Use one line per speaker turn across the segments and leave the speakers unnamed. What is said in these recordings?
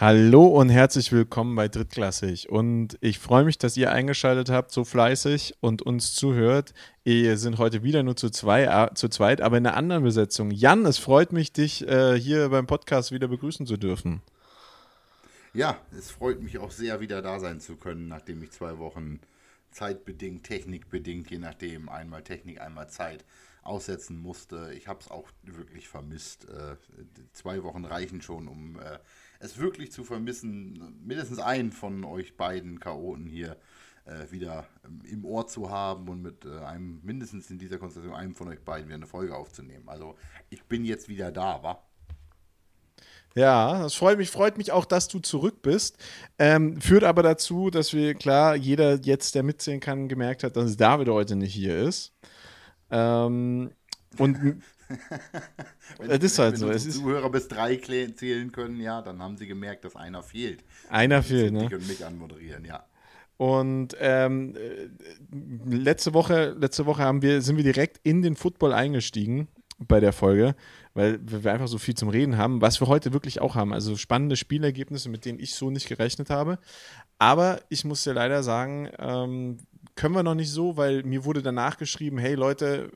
Hallo und herzlich willkommen bei Drittklassig. Und ich freue mich, dass ihr eingeschaltet habt, so fleißig und uns zuhört. Wir sind heute wieder nur zu, zwei, äh, zu zweit, aber in einer anderen Besetzung. Jan, es freut mich, dich äh, hier beim Podcast wieder begrüßen zu dürfen.
Ja, es freut mich auch sehr, wieder da sein zu können, nachdem ich zwei Wochen zeitbedingt, technikbedingt, je nachdem, einmal Technik, einmal Zeit aussetzen musste. Ich habe es auch wirklich vermisst. Äh, zwei Wochen reichen schon, um äh, es wirklich zu vermissen, mindestens einen von euch beiden Chaoten hier äh, wieder ähm, im Ohr zu haben und mit äh, einem, mindestens in dieser Konstellation, einem von euch beiden wieder eine Folge aufzunehmen. Also ich bin jetzt wieder da, wa?
Ja, das freut mich, freut mich auch, dass du zurück bist. Ähm, führt aber dazu, dass wir, klar, jeder jetzt, der mitzählen kann, gemerkt hat, dass David heute nicht hier ist. Ähm, und
wenn, das ist halt wenn so. Es Zuhörer bis drei zählen können, ja, dann haben sie gemerkt, dass einer fehlt.
Einer fehlt, ne?
Dich und mich anmoderieren, ja.
Und ähm, letzte Woche, letzte Woche haben wir, sind wir direkt in den Football eingestiegen bei der Folge, weil wir einfach so viel zum Reden haben, was wir heute wirklich auch haben. Also spannende Spielergebnisse, mit denen ich so nicht gerechnet habe. Aber ich muss dir leider sagen, ähm, können wir noch nicht so, weil mir wurde danach geschrieben, hey Leute,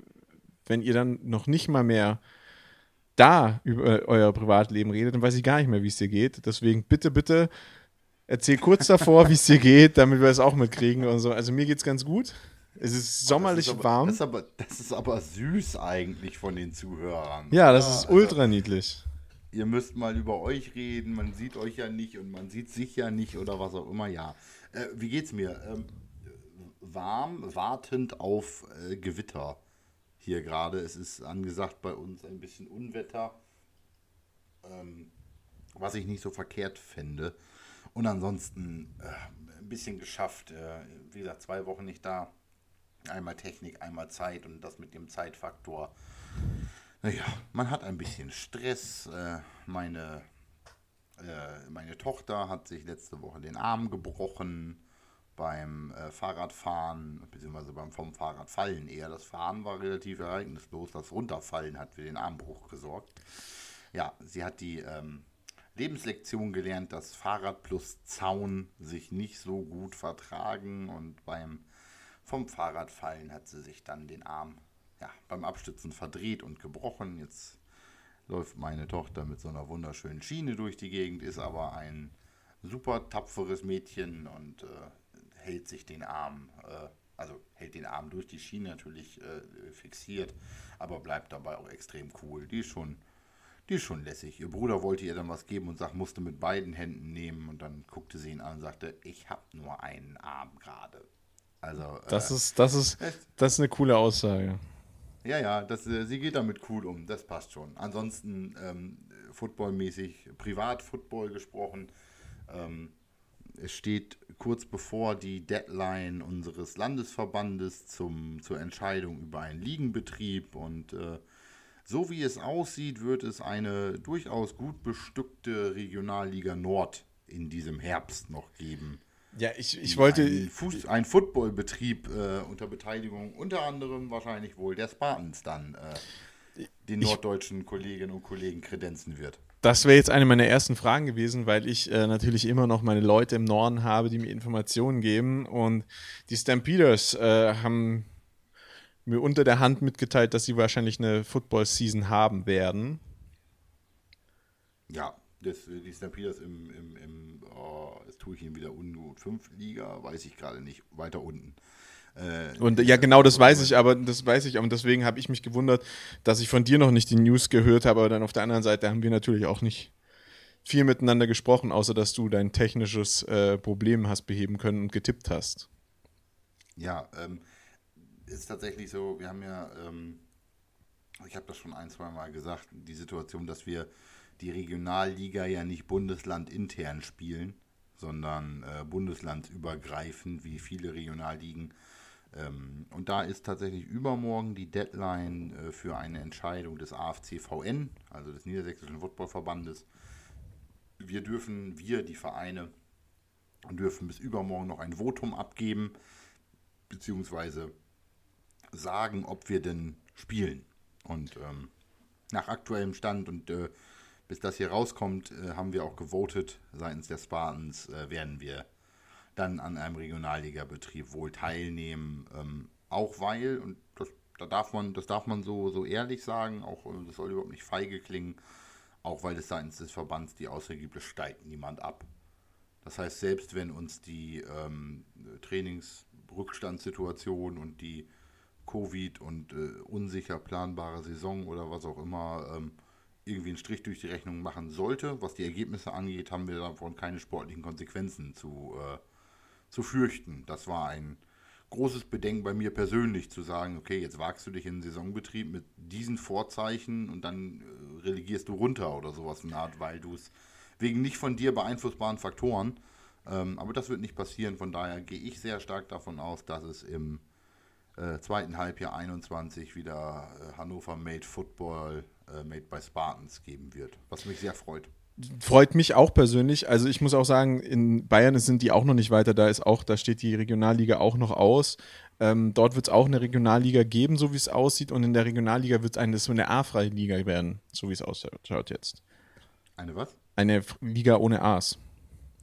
wenn ihr dann noch nicht mal mehr da über euer Privatleben redet, dann weiß ich gar nicht mehr, wie es dir geht. Deswegen bitte, bitte erzähl kurz davor, wie es dir geht, damit wir es auch mitkriegen und so. Also mir geht es ganz gut. Es ist sommerlich
das ist aber,
warm.
Das ist, aber, das ist aber süß eigentlich von den Zuhörern.
Ja, das ja, ist ultra also, niedlich.
Ihr müsst mal über euch reden, man sieht euch ja nicht und man sieht sich ja nicht oder was auch immer, ja. Äh, wie geht's mir? Ähm, warm, wartend auf äh, Gewitter hier gerade. Es ist angesagt bei uns ein bisschen Unwetter, ähm, was ich nicht so verkehrt fände. Und ansonsten äh, ein bisschen geschafft. Äh, wie gesagt, zwei Wochen nicht da. Einmal Technik, einmal Zeit und das mit dem Zeitfaktor. Naja, man hat ein bisschen Stress. Äh, meine, äh, meine Tochter hat sich letzte Woche den Arm gebrochen beim äh, Fahrradfahren, beziehungsweise beim vom Fahrradfallen eher. Das Fahren war relativ ereignislos, das Runterfallen hat für den Armbruch gesorgt. Ja, sie hat die ähm, Lebenslektion gelernt, dass Fahrrad plus Zaun sich nicht so gut vertragen und beim vom Fahrradfallen hat sie sich dann den Arm ja, beim Abstützen verdreht und gebrochen. Jetzt läuft meine Tochter mit so einer wunderschönen Schiene durch die Gegend, ist aber ein super tapferes Mädchen und äh, hält sich den Arm, äh, also hält den Arm durch die Schiene natürlich äh, fixiert, aber bleibt dabei auch extrem cool. Die ist schon, die ist schon lässig. Ihr Bruder wollte ihr dann was geben und sagt, musste mit beiden Händen nehmen und dann guckte sie ihn an und sagte, ich habe nur einen Arm gerade. Also,
das äh, ist, das ist, das ist eine coole Aussage.
Ja, ja, das, äh, sie geht damit cool um, das passt schon. Ansonsten ähm, footballmäßig, Privat-Football gesprochen. Ähm, es steht kurz bevor die Deadline unseres Landesverbandes zum, zur Entscheidung über einen Ligenbetrieb und äh, so wie es aussieht, wird es eine durchaus gut bestückte Regionalliga Nord in diesem Herbst noch geben.
Ja, ich, ich wollte.
Ein, Fuß, ein Footballbetrieb äh, unter Beteiligung unter anderem wahrscheinlich wohl der Spartans dann äh, den norddeutschen Kolleginnen und Kollegen kredenzen wird.
Das wäre jetzt eine meiner ersten Fragen gewesen, weil ich äh, natürlich immer noch meine Leute im Norden habe, die mir Informationen geben. Und die Stampeders äh, haben mir unter der Hand mitgeteilt, dass sie wahrscheinlich eine Football-Season haben werden.
Ja, das, die Stampeders im, im, im oh, das tue ich ihnen wieder ungut. Fünf Liga, weiß ich gerade nicht, weiter unten.
Äh, und ja, genau, das weiß ich, aber das weiß ich, und deswegen habe ich mich gewundert, dass ich von dir noch nicht die News gehört habe, aber dann auf der anderen Seite haben wir natürlich auch nicht viel miteinander gesprochen, außer dass du dein technisches äh, Problem hast beheben können und getippt hast.
Ja, ähm, ist tatsächlich so, wir haben ja, ähm, ich habe das schon ein, zwei Mal gesagt, die Situation, dass wir die Regionalliga ja nicht bundeslandintern spielen, sondern äh, bundeslandübergreifend, wie viele Regionalligen und da ist tatsächlich übermorgen die Deadline äh, für eine Entscheidung des AFCVN, also des Niedersächsischen Footballverbandes. Wir dürfen, wir, die Vereine, dürfen bis übermorgen noch ein Votum abgeben, beziehungsweise sagen, ob wir denn spielen. Und ähm, nach aktuellem Stand und äh, bis das hier rauskommt, äh, haben wir auch gewotet seitens der Spartans, äh, werden wir dann an einem Regionalliga-Betrieb wohl teilnehmen. Ähm, auch weil, und das, da darf man, das darf man so, so ehrlich sagen, auch äh, das soll überhaupt nicht feige klingen, auch weil es seitens des Verbands die Aussage gibt, es steigt niemand ab. Das heißt, selbst wenn uns die ähm, Trainingsrückstandssituation und die Covid und äh, unsicher planbare Saison oder was auch immer ähm, irgendwie einen Strich durch die Rechnung machen sollte, was die Ergebnisse angeht, haben wir davon keine sportlichen Konsequenzen zu, äh, zu fürchten. Das war ein großes Bedenken bei mir persönlich zu sagen, okay, jetzt wagst du dich in den Saisonbetrieb mit diesen Vorzeichen und dann äh, relegierst du runter oder sowas in der Art, weil du es wegen nicht von dir beeinflussbaren Faktoren, ähm, aber das wird nicht passieren, von daher gehe ich sehr stark davon aus, dass es im äh, zweiten Halbjahr 21 wieder äh, Hannover Made Football äh, Made by Spartans geben wird, was mich sehr freut.
Freut mich auch persönlich. Also ich muss auch sagen, in Bayern sind die auch noch nicht weiter. Da ist auch, da steht die Regionalliga auch noch aus. Ähm, dort wird es auch eine Regionalliga geben, so wie es aussieht. Und in der Regionalliga wird es eine, so eine A-freie Liga werden, so wie es ausschaut jetzt.
Eine was?
Eine Liga ohne A's.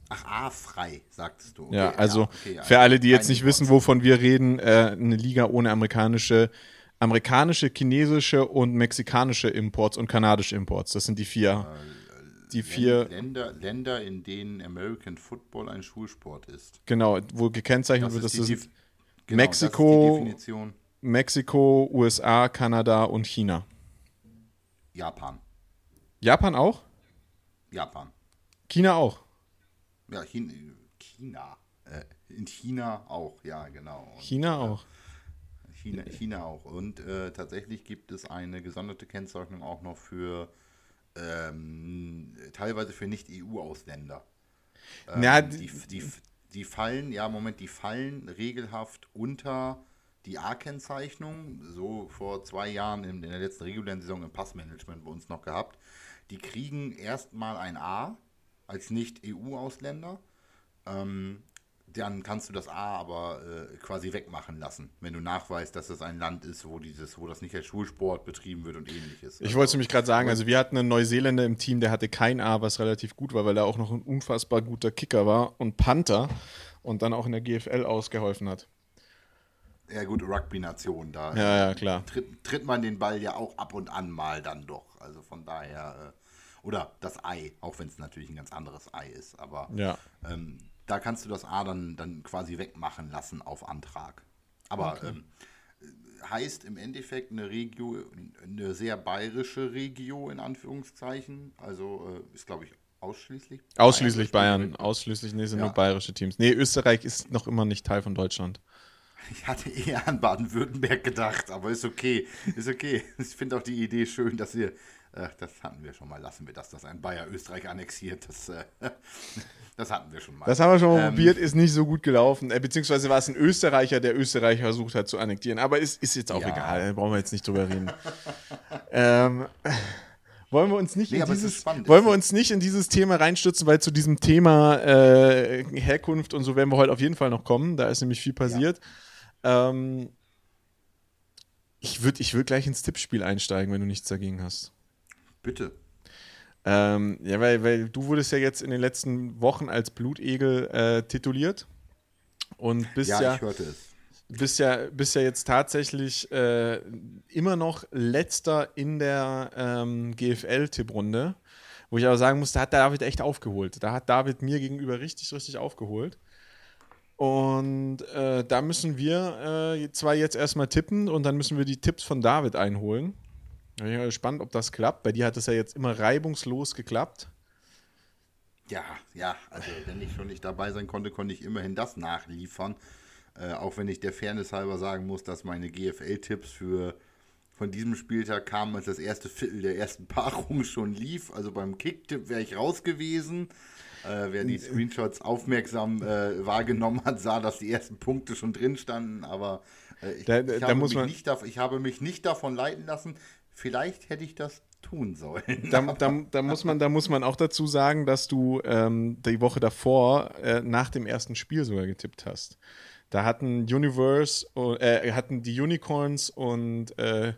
Ach, A-frei, sagtest du.
Okay, ja, also ja, okay, für alle, die jetzt nicht wissen, wovon wir reden, äh, eine Liga ohne amerikanische amerikanische, chinesische und mexikanische Imports und kanadische Imports. Das sind die vier. Die vier
Länder, Länder, in denen American Football ein Schulsport ist.
Genau, wo gekennzeichnet wird, dass das die, genau, Mexiko, das Mexiko, USA, Kanada und China.
Japan.
Japan auch?
Japan.
China auch.
Ja, China. China. Äh, in China auch, ja, genau.
Und, China
äh,
auch.
China, China auch. Und äh, tatsächlich gibt es eine gesonderte Kennzeichnung auch noch für ähm, teilweise für Nicht-EU-Ausländer. Ähm, ja, die, die, die fallen, ja, Moment, die fallen regelhaft unter die A-Kennzeichnung, so vor zwei Jahren in, in der letzten regulären Saison im Passmanagement bei uns noch gehabt. Die kriegen erstmal ein A als Nicht-EU-Ausländer. Ähm, dann kannst du das A aber äh, quasi wegmachen lassen, wenn du nachweist, dass es ein Land ist, wo dieses, wo das nicht als Schulsport betrieben wird und ähnliches.
Ich also, wollte nämlich gerade sagen, also wir hatten einen Neuseeländer im Team, der hatte kein A, was relativ gut war, weil er auch noch ein unfassbar guter Kicker war und Panther und dann auch in der GFL ausgeholfen hat.
Ja gut, Rugby-Nation, da
ja, ja, klar.
Tritt, tritt, man den Ball ja auch ab und an mal dann doch. Also von daher, äh, oder das Ei, auch wenn es natürlich ein ganz anderes Ei ist, aber
ja.
ähm, da kannst du das A dann, dann quasi wegmachen lassen auf Antrag. Aber okay. ähm, heißt im Endeffekt eine Regio, eine sehr bayerische Regio in Anführungszeichen. Also äh, ist, glaube ich, ausschließlich.
Ausschließlich Bayern, ausschließlich, nee, sind ja. nur bayerische Teams. Nee, Österreich ist noch immer nicht Teil von Deutschland.
Ich hatte eher an Baden-Württemberg gedacht, aber ist okay. Ist okay. Ich finde auch die Idee schön, dass ihr äh, das hatten wir schon mal. Lassen wir das, dass ein Bayer Österreich annexiert. Das, äh, das hatten wir schon mal.
Das haben wir schon mal ähm, probiert, ist nicht so gut gelaufen. Äh, beziehungsweise war es ein Österreicher, der Österreich versucht hat zu annektieren. Aber ist, ist jetzt auch ja. egal, da brauchen wir jetzt nicht drüber reden. ähm, wollen wir uns nicht nee, in dieses wollen wir uns nicht in dieses Thema reinstürzen, weil zu diesem Thema äh, Herkunft und so werden wir heute auf jeden Fall noch kommen. Da ist nämlich viel passiert. Ja. Ähm, ich würde ich würd gleich ins Tippspiel einsteigen, wenn du nichts dagegen hast.
Bitte.
Ähm, ja, weil, weil du wurdest ja jetzt in den letzten Wochen als Blutegel äh, tituliert und bist ja, ja
ich hörte es.
Bist ja, bist ja jetzt tatsächlich äh, immer noch letzter in der ähm, GFL-Tipprunde, wo ich aber sagen muss, da hat David echt aufgeholt. Da hat David mir gegenüber richtig, richtig aufgeholt. Und äh, da müssen wir äh, zwar jetzt erstmal tippen und dann müssen wir die Tipps von David einholen. Ich bin gespannt, ob das klappt. Bei dir hat es ja jetzt immer reibungslos geklappt.
Ja, ja, also wenn ich schon nicht dabei sein konnte, konnte ich immerhin das nachliefern. Äh, auch wenn ich der Fairness halber sagen muss, dass meine GFL-Tipps für von diesem Spieltag kamen, als das erste Viertel der ersten Paarung schon lief. Also beim Kicktipp wäre ich raus gewesen. Äh, wer die Screenshots aufmerksam äh, wahrgenommen hat, sah, dass die ersten Punkte schon drin standen. Aber äh, ich, da, ich, habe nicht, ich, habe mich nicht davon leiten lassen. Vielleicht hätte ich das tun sollen.
Da, da, da, muss, man, da muss man auch dazu sagen, dass du ähm, die Woche davor äh, nach dem ersten Spiel sogar getippt hast. Da hatten Universe, äh, hatten die Unicorns und äh,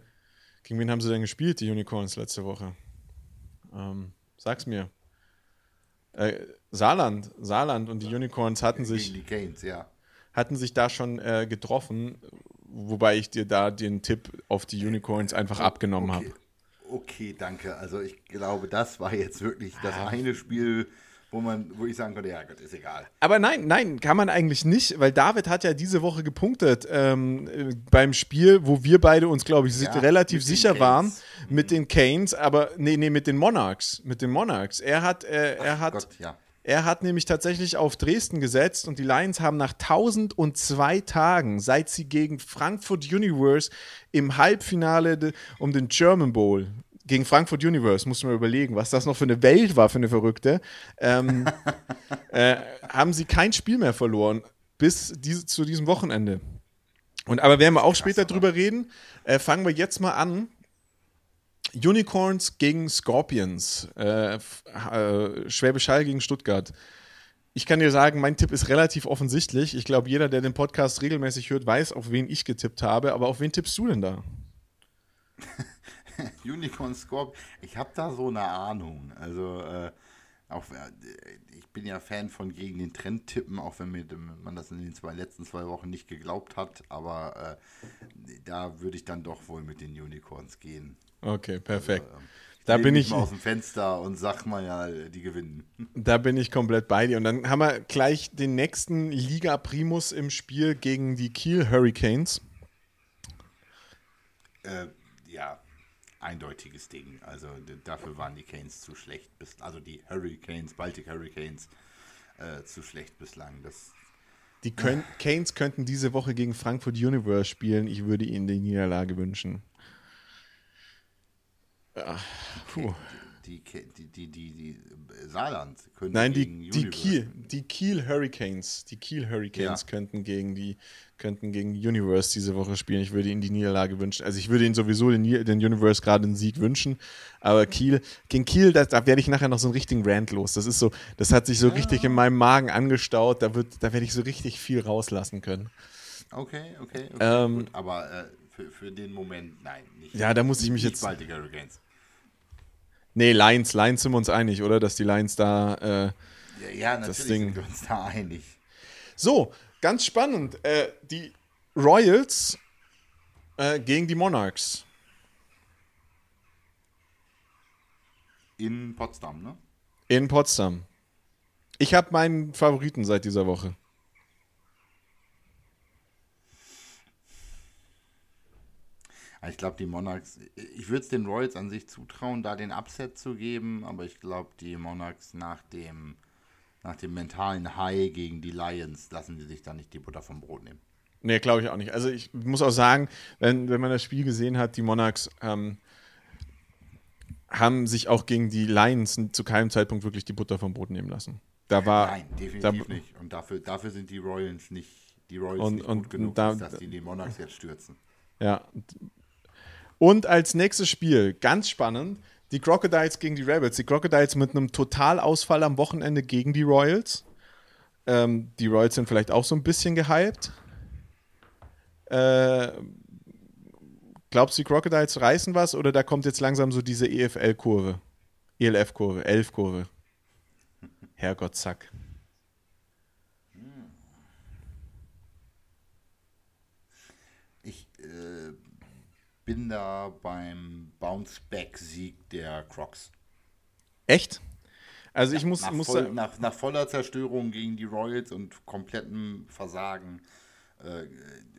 gegen wen haben sie denn gespielt, die Unicorns letzte Woche? Ähm, Sag's mir. Äh, Saarland, Saarland und die Unicorns hatten sich,
Gegen die Canes, ja.
hatten sich da schon äh, getroffen, wobei ich dir da den Tipp auf die Unicorns einfach abgenommen
okay.
habe.
Okay, danke. Also ich glaube, das war jetzt wirklich das eine Spiel, wo man, wo ich sagen konnte, ja Gott, ist egal.
Aber nein, nein, kann man eigentlich nicht, weil David hat ja diese Woche gepunktet ähm, äh, beim Spiel, wo wir beide uns, glaube ich,
Ja,
relativ sicher waren mit den Canes, aber nee, nee, mit den Monarchs, mit den Monarchs. Er hat, äh, er hat,
Gott, ja.
Er hat nämlich tatsächlich auf Dresden gesetzt und die Lions haben nach 1002 Tagen, seit sie gegen Frankfurt Universe im Halbfinale de, um den German Bowl gegen Frankfurt Universe, muss man überlegen, was das noch für eine Welt war, für eine Verrückte, ähm, äh, haben sie kein Spiel mehr verloren bis diese, zu diesem Wochenende. Und aber werden wir auch später drüber reden. Äh, fangen wir jetzt mal an. Unicorns gegen Scorpions. Äh, äh, Schwäbisch Hall gegen Stuttgart. Ich kann dir sagen, mein Tipp ist relativ offensichtlich. Ich glaube, jeder, der den Podcast regelmäßig hört, weiß, auf wen ich getippt habe. Aber auf wen tippst du denn da?
Unicorn Scorp, ich habe da so eine Ahnung. Also, äh, auch, äh, ich bin ja Fan von gegen den Trend tippen, auch wenn mir man das in den zwei, letzten zwei Wochen nicht geglaubt hat. Aber äh, da würde ich dann doch wohl mit den Unicorns gehen.
Okay, perfekt.
Ähm,
Da bin ich,
mal aus dem Fenster und sag mal ja, die gewinnen.
da bin ich komplett bei dir. Und dann haben wir gleich den nächsten Liga Primus im Spiel gegen die Kiel Hurricanes.
Äh, ja, eindeutiges Ding. Also dafür waren die Canes zu schlecht. Bis, also die Hurricanes, Baltic Hurricanes, äh, zu schlecht bislang. Das,
Die können, Canes könnten diese Woche gegen Frankfurt Universe spielen. Ich würde ihnen die Niederlage wünschen. Ah, puh.
die, die, die, die, die, die äh, Saarland können
Nein,
gegen
die, die,
Universe-
Kiel, die Kiel Hurricanes, die Kiel Hurricanes
Ja.
könnten gegen die könnten gegen Universe diese Woche spielen. Ich würde ihnen die Niederlage wünschen. Also ich würde ihnen sowieso den, den Universe gerade einen Sieg wünschen. Aber Kiel, gegen Kiel, da, da werde ich nachher noch so einen richtigen Rant los. Das ist so, das hat sich so richtig in meinem Magen angestaut. Da wird, da werde ich so richtig viel rauslassen können.
Okay, okay, okay
Ähm,
gut. Aber äh, für, für den Moment, nein. Nicht,
Ja, da muss ich mich jetzt-
Baltic Hurricanes.
Nee, Lions, Lions sind wir uns einig, oder? Dass die Lions da. Äh
Ja, ja natürlich
Ding.
sind wir uns da einig.
so, ganz spannend. Äh, die Royals äh, gegen die Monarchs.
In Potsdam, ne?
In Potsdam. Ich habe meinen Favoriten seit dieser Woche.
Ich glaube, die Monarchs, ich würde es den Royals an sich zutrauen, da den Upset zu geben, aber ich glaube, die Monarchs nach dem, nach dem mentalen High gegen die Lions lassen die sich da nicht die Butter vom Brot nehmen.
Nee, glaube ich auch nicht. Also ich muss auch sagen, wenn, wenn man das Spiel gesehen hat, die Monarchs ähm, haben sich auch gegen die Lions zu keinem Zeitpunkt wirklich die Butter vom Brot nehmen lassen. Da war,
Nein, definitiv
da-
nicht. Und dafür, dafür sind die Royals nicht, die Royals
Und-
nicht
und-
gut genug,
da-
dass die die Monarchs jetzt stürzen.
Ja. Und als nächstes Spiel, ganz spannend, die Crocodiles gegen die Rebels. Die Crocodiles mit einem Totalausfall am Wochenende gegen die Royals. Ähm, die Royals sind vielleicht auch so ein bisschen gehypt. Äh, glaubst du, die Crocodiles reißen was oder da kommt jetzt langsam so diese E EFL-Kurve? ELF-Kurve, Elf-Kurve. Herrgott, zack.
Ich äh, bin da beim Bounce-Back-Sieg der Crocs.
Echt? Also ich muss,
Nach,
muss
voll,
sagen-
nach, nach voller Zerstörung gegen die Royals und komplettem Versagen äh,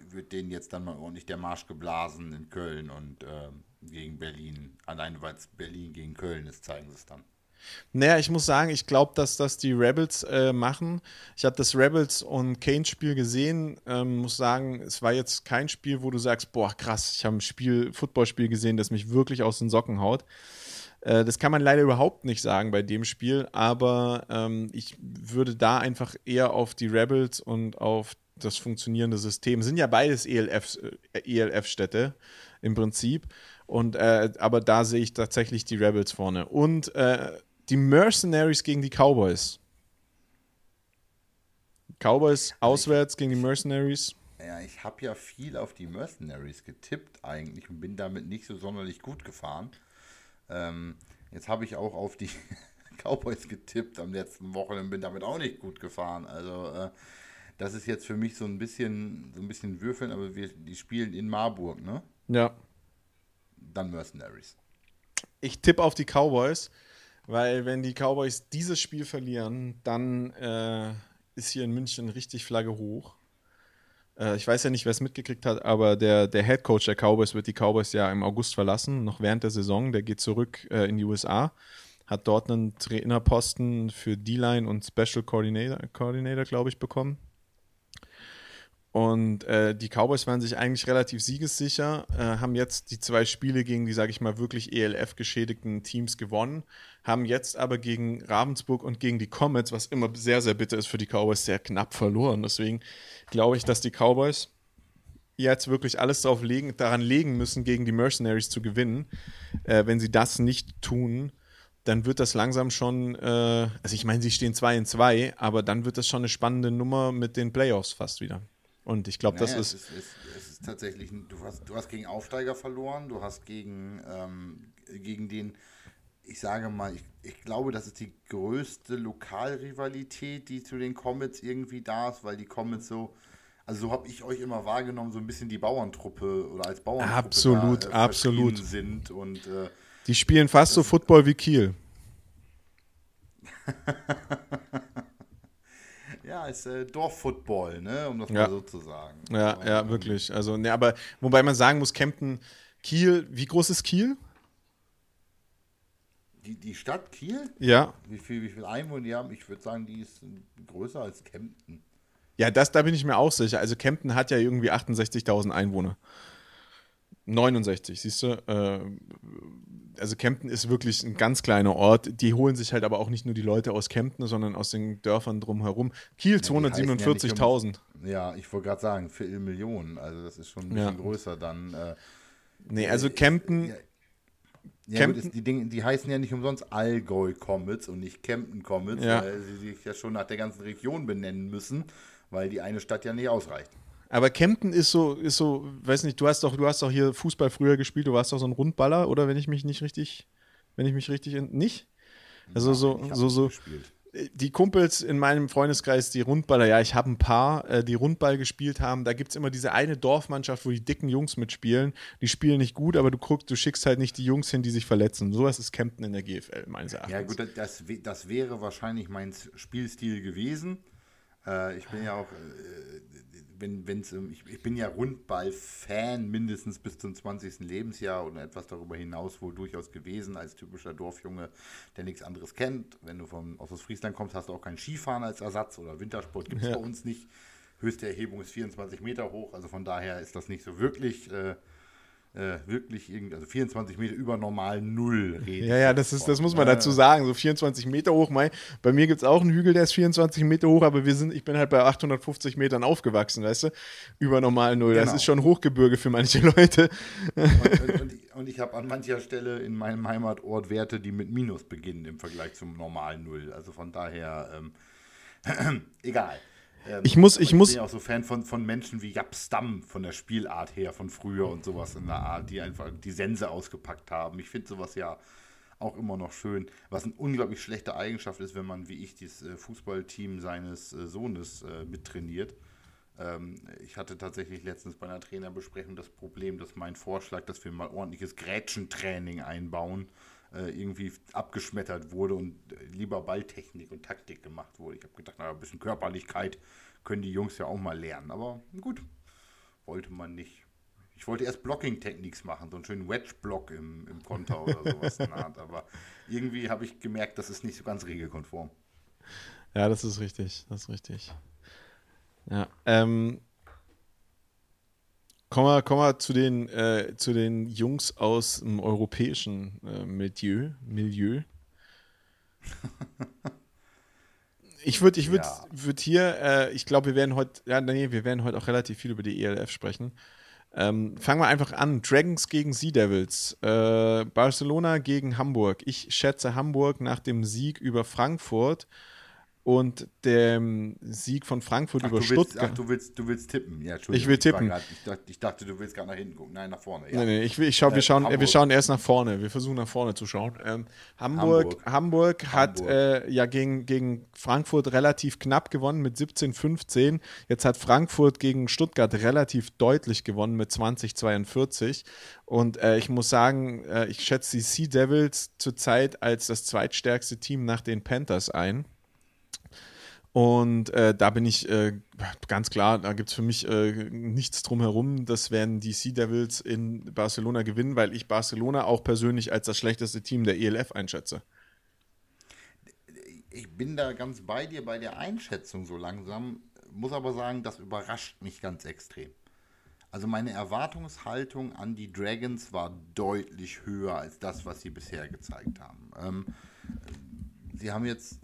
wird denen jetzt dann mal ordentlich der Marsch geblasen in Köln und ähm, gegen Berlin. Allein weil es Berlin gegen Köln ist, zeigen sie es dann.
Naja, ich muss sagen, ich glaube, dass das die Rebels äh, machen. Ich habe das Rebels und Kane Spiel gesehen. Ähm, muss sagen, es war jetzt kein Spiel, wo du sagst, boah, krass, ich habe ein Spiel, Footballspiel gesehen, das mich wirklich aus den Socken haut. Äh, das kann man leider überhaupt nicht sagen bei dem Spiel, aber ähm, ich würde da einfach eher auf die Rebels und auf das funktionierende System. Sind ja beides ELF, äh, ELF-Städte im Prinzip. Und äh, aber da sehe ich tatsächlich die Rebels vorne. Und die Mercenaries gegen die Cowboys. Cowboys auswärts gegen die Mercenaries.
Ja, ich habe ja viel auf die Mercenaries getippt eigentlich und bin damit nicht so sonderlich gut gefahren. Ähm, jetzt habe ich auch auf die, Cowboys getippt am letzten Wochenende und bin damit auch nicht gut gefahren. Also äh, das ist jetzt für mich so ein bisschen so ein bisschen Würfeln, aber wir, die spielen in Marburg, ne?
Ja.
Dann Mercenaries.
Ich tippe auf die Cowboys, weil wenn die Cowboys dieses Spiel verlieren, dann äh, ist hier in München richtig Flagge hoch. Äh, ich weiß ja nicht, wer es mitgekriegt hat, aber der, der Head Coach der Cowboys wird die Cowboys ja im August verlassen, noch während der Saison. Der geht zurück äh, in die USA, hat dort einen Trainerposten für D-Line und Special Coordinator, Coordinator glaube ich, bekommen. Und äh, die Cowboys waren sich eigentlich relativ siegessicher, äh, haben jetzt die zwei Spiele gegen die, sage ich mal, wirklich ELF-geschädigten Teams gewonnen, haben jetzt aber gegen Ravensburg und gegen die Comets, was immer sehr, sehr bitter ist für die Cowboys, sehr knapp verloren. Deswegen glaube ich, dass die Cowboys jetzt wirklich alles darauf legen, daran legen müssen, gegen die Mercenaries zu gewinnen. Äh, wenn sie das nicht tun, dann wird das langsam schon, äh, also ich meine, sie stehen 2 in 2, aber dann wird das schon eine spannende Nummer mit den Playoffs fast wieder. Und ich glaube,
Naja,
das
es
ist.
ist, es, ist tatsächlich, du hast, du hast gegen Aufsteiger verloren, du hast gegen, ähm, gegen den, ich sage mal, ich, ich glaube, das ist die größte Lokalrivalität, die zu den Comets irgendwie da ist, weil die Comets so, also so habe ich euch immer wahrgenommen, so ein bisschen die Bauerntruppe oder als Bauerntruppe
Absolut,
da, äh,
absolut.
sind und äh,
Die spielen fast so Football wie Kiel.
ja, ist äh, Dorffootball, ne, um das
Ja.
mal so zu sagen.
Ja,
Aber,
ja,
ähm,
wirklich. Also, ne, aber wobei man sagen muss, Kempten, Kiel, wie groß ist Kiel?
Die, die Stadt Kiel,
Ja.
wie viel, wie viel Einwohner die haben, ich würde sagen, die ist größer als Kempten.
Ja, das, da bin ich mir auch sicher. Also Kempten hat ja irgendwie 68.000 Einwohner. 69, siehst du? Äh, also Kempten ist wirklich ein ganz kleiner Ort. Die holen sich halt aber auch nicht nur die Leute aus Kempten, sondern aus den Dörfern drumherum. Kiel
die heißen ja nicht
247.000.
Ja, ich wollte gerade sagen, für Millionen, also das ist schon ein
Ja.
bisschen größer dann. Äh,
Nee, also Kempten,
ja, ja,
Kempten-
gut, ist, die, Dinge, die heißen ja nicht umsonst Allgäu Comets und nicht Kempten Comets,
Ja.
weil sie sich ja schon nach der ganzen Region benennen müssen, weil die eine Stadt ja nicht ausreicht.
Aber Kempten ist so, ist so, weiß nicht, du hast doch, du hast doch hier Fußball früher gespielt, du warst doch so ein Rundballer, oder wenn ich mich nicht richtig, wenn ich mich richtig, in, nicht? Also so,
hab
so, so,
gespielt.
die Kumpels in meinem Freundeskreis, die Rundballer, ja, ich habe ein paar, äh, die Rundball gespielt haben. Da gibt es immer diese eine Dorfmannschaft, wo die dicken Jungs mitspielen. Die spielen nicht gut, aber du guckst, du schickst halt nicht die Jungs hin, die sich verletzen. Sowas ist Kempten in der GFL, meines Erachtens.
Ja, gut, das, das wäre wahrscheinlich mein Spielstil gewesen. Äh, ich bin ja auch, äh, wenn, wenn's, ich, ich bin ja Rundball-Fan mindestens bis zum 20. Lebensjahr und etwas darüber hinaus wohl durchaus gewesen, als typischer Dorfjunge, der nichts anderes kennt. Wenn du vom, aus Friesland kommst, hast du auch keinen Skifahren als Ersatz oder Wintersport gibt es
Ja.
bei uns nicht. Höchste Erhebung ist 24 Meter hoch, also von daher ist das nicht so wirklich. Äh, äh, wirklich irgendwie, also 24 Meter über normal Null reden.
Ja, ja, das, ist, das muss man dazu sagen. So 24 Meter hoch. Mein, bei mir gibt es auch einen Hügel, der ist 24 Meter hoch, aber wir sind, ich bin halt bei 850 Metern aufgewachsen, weißt du? Über normal Null. Das
Genau.
ist schon Hochgebirge für manche Leute.
Und, und, und ich habe an mancher Stelle in meinem Heimatort Werte, die mit Minus beginnen im Vergleich zum normalen Null. Also von daher, ähm, egal. Ähm,
Ich muss-
aber
ich muss-
bin ja auch so Fan von, von Menschen wie Jap Stamm von der Spielart her, von früher und sowas in der Art, die einfach die Sense ausgepackt haben. Ich finde sowas ja auch immer noch schön. Was eine unglaublich schlechte Eigenschaft ist, wenn man wie ich das äh, Fußballteam seines äh, Sohnes äh, mittrainiert. Ähm, ich hatte tatsächlich letztens bei einer Trainerbesprechung das Problem, dass mein Vorschlag, dass wir mal ordentliches Grätschentraining einbauen, äh, irgendwie abgeschmettert wurde und äh, lieber Balltechnik und Taktik gemacht wurde. Ich habe gedacht, na, ein bisschen Körperlichkeit können die Jungs ja auch mal lernen. Aber gut, wollte man nicht. Ich wollte erst Blocking-Techniques machen, so einen schönen Wedge-Block im, im Konter oder sowas. in der Art. Aber irgendwie habe ich gemerkt, das ist nicht so ganz regelkonform.
Ja, das ist richtig. Das ist richtig. Ja. Ähm, kommen, wir, kommen wir zu den, äh, zu den Jungs aus dem europäischen äh, Milieu. Milieu. Ich würde ich würd,
Ja.
würd hier, äh, ich glaube, wir werden heute, ja, nee, wir werden heute auch relativ viel über die ELF sprechen. Ähm, fangen wir einfach an. Dragons gegen Sea Devils. Äh, Barcelona gegen Hamburg. Ich schätze Hamburg nach dem Sieg über Frankfurt und dem Sieg von Frankfurt
ach,
über
willst,
Stuttgart.
Ach, du willst, du willst tippen. Ja,
ich will tippen.
Grad, ich, dachte, ich, dachte, du willst gerade nach hinten gucken. Nein, nach vorne. Ja.
Nee, nee, ich, ich schau, wir,
Äh,
schauen, wir schauen erst nach vorne. Wir versuchen nach vorne zu schauen. Ähm, Hamburg, Hamburg,
Hamburg.
hat
Hamburg.
Äh, ja gegen, gegen Frankfurt relativ knapp gewonnen mit 17-15. Jetzt hat Frankfurt gegen Stuttgart relativ deutlich gewonnen mit 20-42. Und äh, ich muss sagen, äh, ich schätze die Sea Devils zurzeit als das zweitstärkste Team nach den Panthers ein. Und äh, da bin ich äh, ganz klar, da gibt es für mich äh, nichts drumherum. Das werden die Sea Devils in Barcelona gewinnen, weil ich Barcelona auch persönlich als das schlechteste Team der ELF einschätze.
Ich bin da ganz bei dir bei der Einschätzung so langsam, muss aber sagen, das überrascht mich ganz extrem. Also meine Erwartungshaltung an die Dragons war deutlich höher als das, was sie bisher gezeigt haben. Ähm, sie haben jetzt,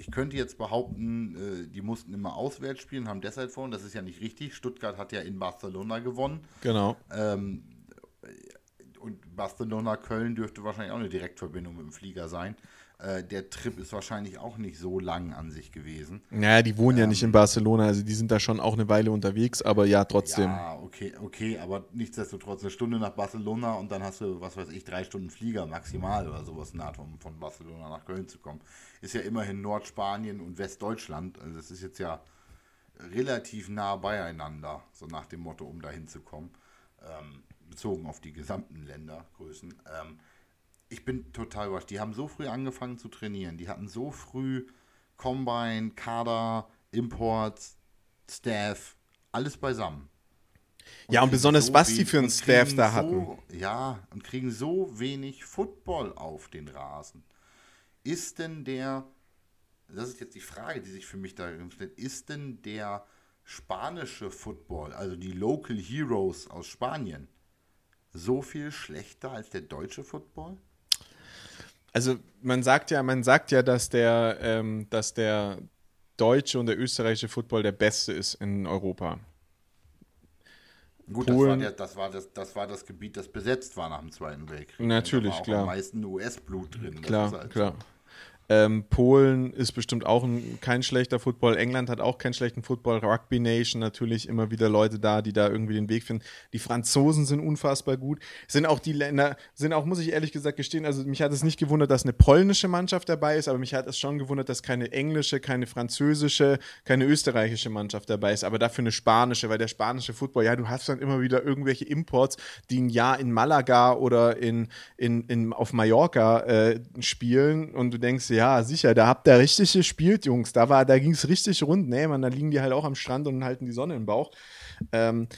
ich könnte jetzt behaupten, äh, die mussten immer auswärts spielen, haben deshalb verloren. Das ist ja nicht richtig. Stuttgart hat ja in Barcelona gewonnen.
Genau.
Ähm, und Barcelona-Köln dürfte wahrscheinlich auch eine Direktverbindung mit dem Flieger sein. Äh, der Trip ist wahrscheinlich auch nicht so lang an sich gewesen.
Naja, die wohnen ja nicht in Barcelona, also die sind da schon auch eine Weile unterwegs, aber ja, trotzdem.
Ja, okay, okay, aber nichtsdestotrotz eine Stunde nach Barcelona und dann hast du, was weiß ich, drei Stunden Flieger maximal oder sowas nah von, von Barcelona nach Köln zu kommen. Ist ja immerhin Nordspanien und Westdeutschland. Also das ist jetzt ja relativ nah beieinander, so nach dem Motto, um da hinzukommen. Ähm, bezogen auf die gesamten Ländergrößen. Ähm, ich bin total überrascht. Die haben so früh angefangen zu trainieren. Die hatten so früh Combine, Kader, Imports, Staff, alles beisammen.
Ja, und besonders, was die für einen
und
Staff da
so,
hatten.
Ja, und kriegen so wenig Football auf den Rasen. Ist denn der, das ist jetzt die Frage, die sich für mich da stellt, ist denn der spanische Football, also die Local Heroes aus Spanien, so viel schlechter als der deutsche Football?
Also man sagt ja, man sagt ja, dass der, ähm, dass der deutsche und der österreichische Football der beste ist in Europa.
Gut, das war, der, das, war das, das war das Gebiet, das besetzt war nach dem Zweiten Weltkrieg.
Natürlich,
Und da war auch
klar.
am meisten US-Blut drin.
Klar,
halt
klar. Ähm, Polen ist bestimmt auch ein, kein schlechter Football. England hat auch keinen schlechten Football. Rugby Nation natürlich immer wieder Leute da, die da irgendwie den Weg finden. Die Franzosen sind unfassbar gut. Sind auch die Länder, sind auch, muss ich ehrlich gesagt gestehen, also mich hat es nicht gewundert, dass eine polnische Mannschaft dabei ist, aber mich hat es schon gewundert, dass keine englische, keine französische, keine österreichische Mannschaft dabei ist, aber dafür eine spanische, weil der spanische Football, ja, du hast dann immer wieder irgendwelche Imports, die ein Jahr in Malaga oder in, in, in, auf Mallorca äh, spielen und du denkst, ja, sicher, da habt ihr richtig gespielt, Jungs. Da, da ging es richtig rund. Nee, man, da liegen die halt auch am Strand und halten die Sonne im Bauch. Ähm,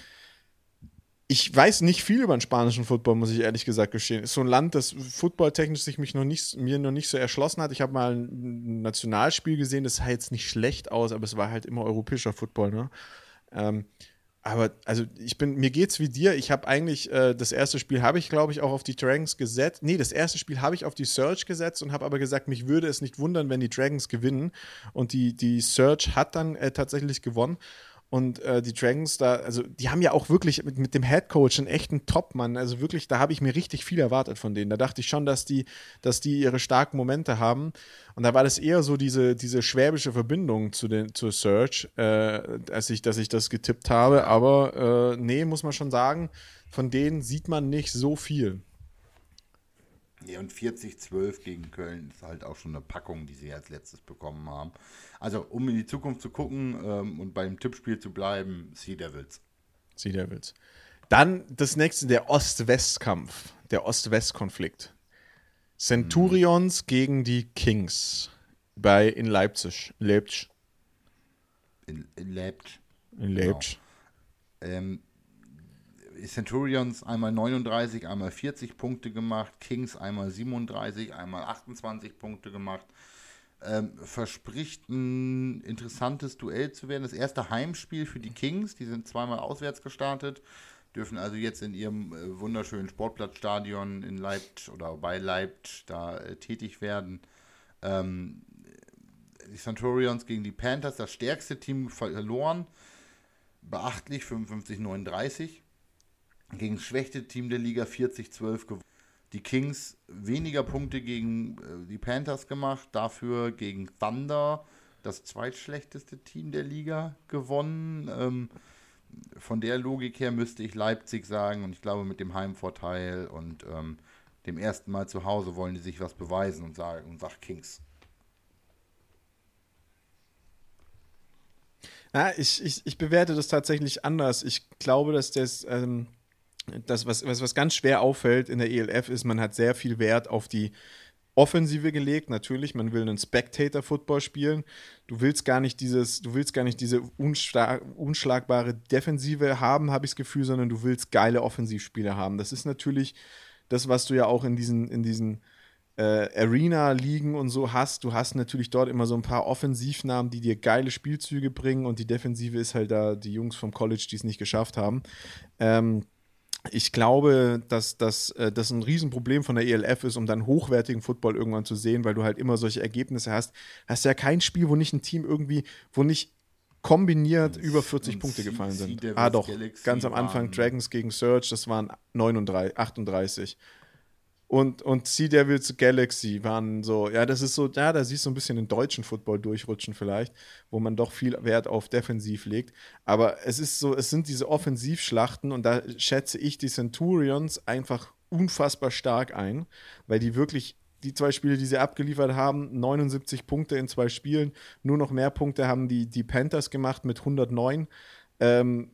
ich weiß nicht viel über den spanischen Football, muss ich ehrlich gesagt gestehen. Ist so ein Land, das footballtechnisch sich mich noch nicht, mir noch nicht so erschlossen hat. Ich habe mal ein Nationalspiel gesehen, das sah jetzt nicht schlecht aus, aber es war halt immer europäischer Football, ne? Ähm, aber also ich bin, mir geht's wie dir. Ich habe eigentlich, äh, das erste Spiel habe ich, glaube ich, auch auf die Dragons gesetzt. Nee, das erste Spiel habe ich auf die Search gesetzt und habe aber gesagt, mich würde es nicht wundern, wenn die Dragons gewinnen. Und die, die Search hat dann äh, tatsächlich gewonnen. Und äh, die Dragons da, also die haben ja auch wirklich mit, mit dem Head Coach einen echten Top-Mann. Also wirklich, da habe ich mir richtig viel erwartet von denen. Da dachte ich schon, dass die, dass die ihre starken Momente haben. Und da war das eher so diese, diese schwäbische Verbindung zu den, zur Search, äh, als ich, dass ich das getippt habe. Aber äh, nee, muss man schon sagen, von denen sieht man nicht so viel.
Ja, und 40-12 gegen Köln ist halt auch schon eine Packung, die sie als letztes bekommen haben. Also, um in die Zukunft zu gucken ähm, und beim Tippspiel zu bleiben, Sea Devils.
Sea Devils. Dann das nächste, der Ost-West-Kampf, der Ost-West-Konflikt. Centurions gegen die Kings bei in Leipzig. Leipzig.
In, in Leipzig.
In Leipzig.
Ähm, Centurions einmal 39, einmal 40 Punkte gemacht, Kings einmal 37, einmal 28 Punkte gemacht. Ähm, verspricht ein interessantes Duell zu werden. Das erste Heimspiel für die Kings, die sind zweimal auswärts gestartet, dürfen also jetzt in ihrem äh, wunderschönen Sportplatzstadion in Leipzig oder bei Leipzig da äh, tätig werden. Ähm, die Centurions gegen die Panthers, das stärkste Team verloren. Beachtlich, 55-39 gegen das schwächste Team der Liga 40-12 gewonnen. die Kings weniger Punkte gegen äh, die Panthers gemacht, dafür gegen Thunder, das zweitschlechteste Team der Liga, gewonnen. Ähm, von der Logik her müsste ich Leipzig sagen und ich glaube mit dem Heimvorteil und ähm, dem ersten Mal zu Hause wollen die sich was beweisen und sagen und sagt Kings.
Ja, ich, ich, ich bewerte das tatsächlich anders. Ich glaube, dass das, ähm, das was, was, was ganz schwer auffällt in der ELF ist, man hat sehr viel Wert auf die Offensive gelegt, natürlich, man will einen Spectator-Football spielen. Du willst gar nicht dieses, du willst gar nicht diese unschlagbare Defensive haben, habe ich das Gefühl, sondern du willst geile Offensivspiele haben. Das ist natürlich das, was du ja auch in diesen, in diesen äh, Arena-Ligen und so hast. Du hast natürlich dort immer so ein paar Offensivnamen, die dir geile Spielzüge bringen und die Defensive ist halt da die Jungs vom College, die es nicht geschafft haben. Ähm, ich glaube, dass, dass äh, das ein Riesenproblem von der ELF ist, um dann hochwertigen Football irgendwann zu sehen, weil du halt immer solche Ergebnisse hast. Hast ja kein Spiel, wo nicht ein Team irgendwie, wo nicht kombiniert über 40 Punkte gefallen sind. Ah, doch, ganz am Anfang Dragons gegen Surge, das waren 39, 38 und, und Sea Devils Galaxy waren so, ja, das ist so, ja, da siehst du ein bisschen den deutschen Football durchrutschen vielleicht, wo man doch viel Wert auf Defensiv legt. Aber es ist so, es sind diese Offensivschlachten und da schätze ich die Centurions einfach unfassbar stark ein, weil die wirklich die zwei Spiele, die sie abgeliefert haben, 79 Punkte in zwei Spielen, nur noch mehr Punkte haben die, die Panthers gemacht mit 109. Ähm,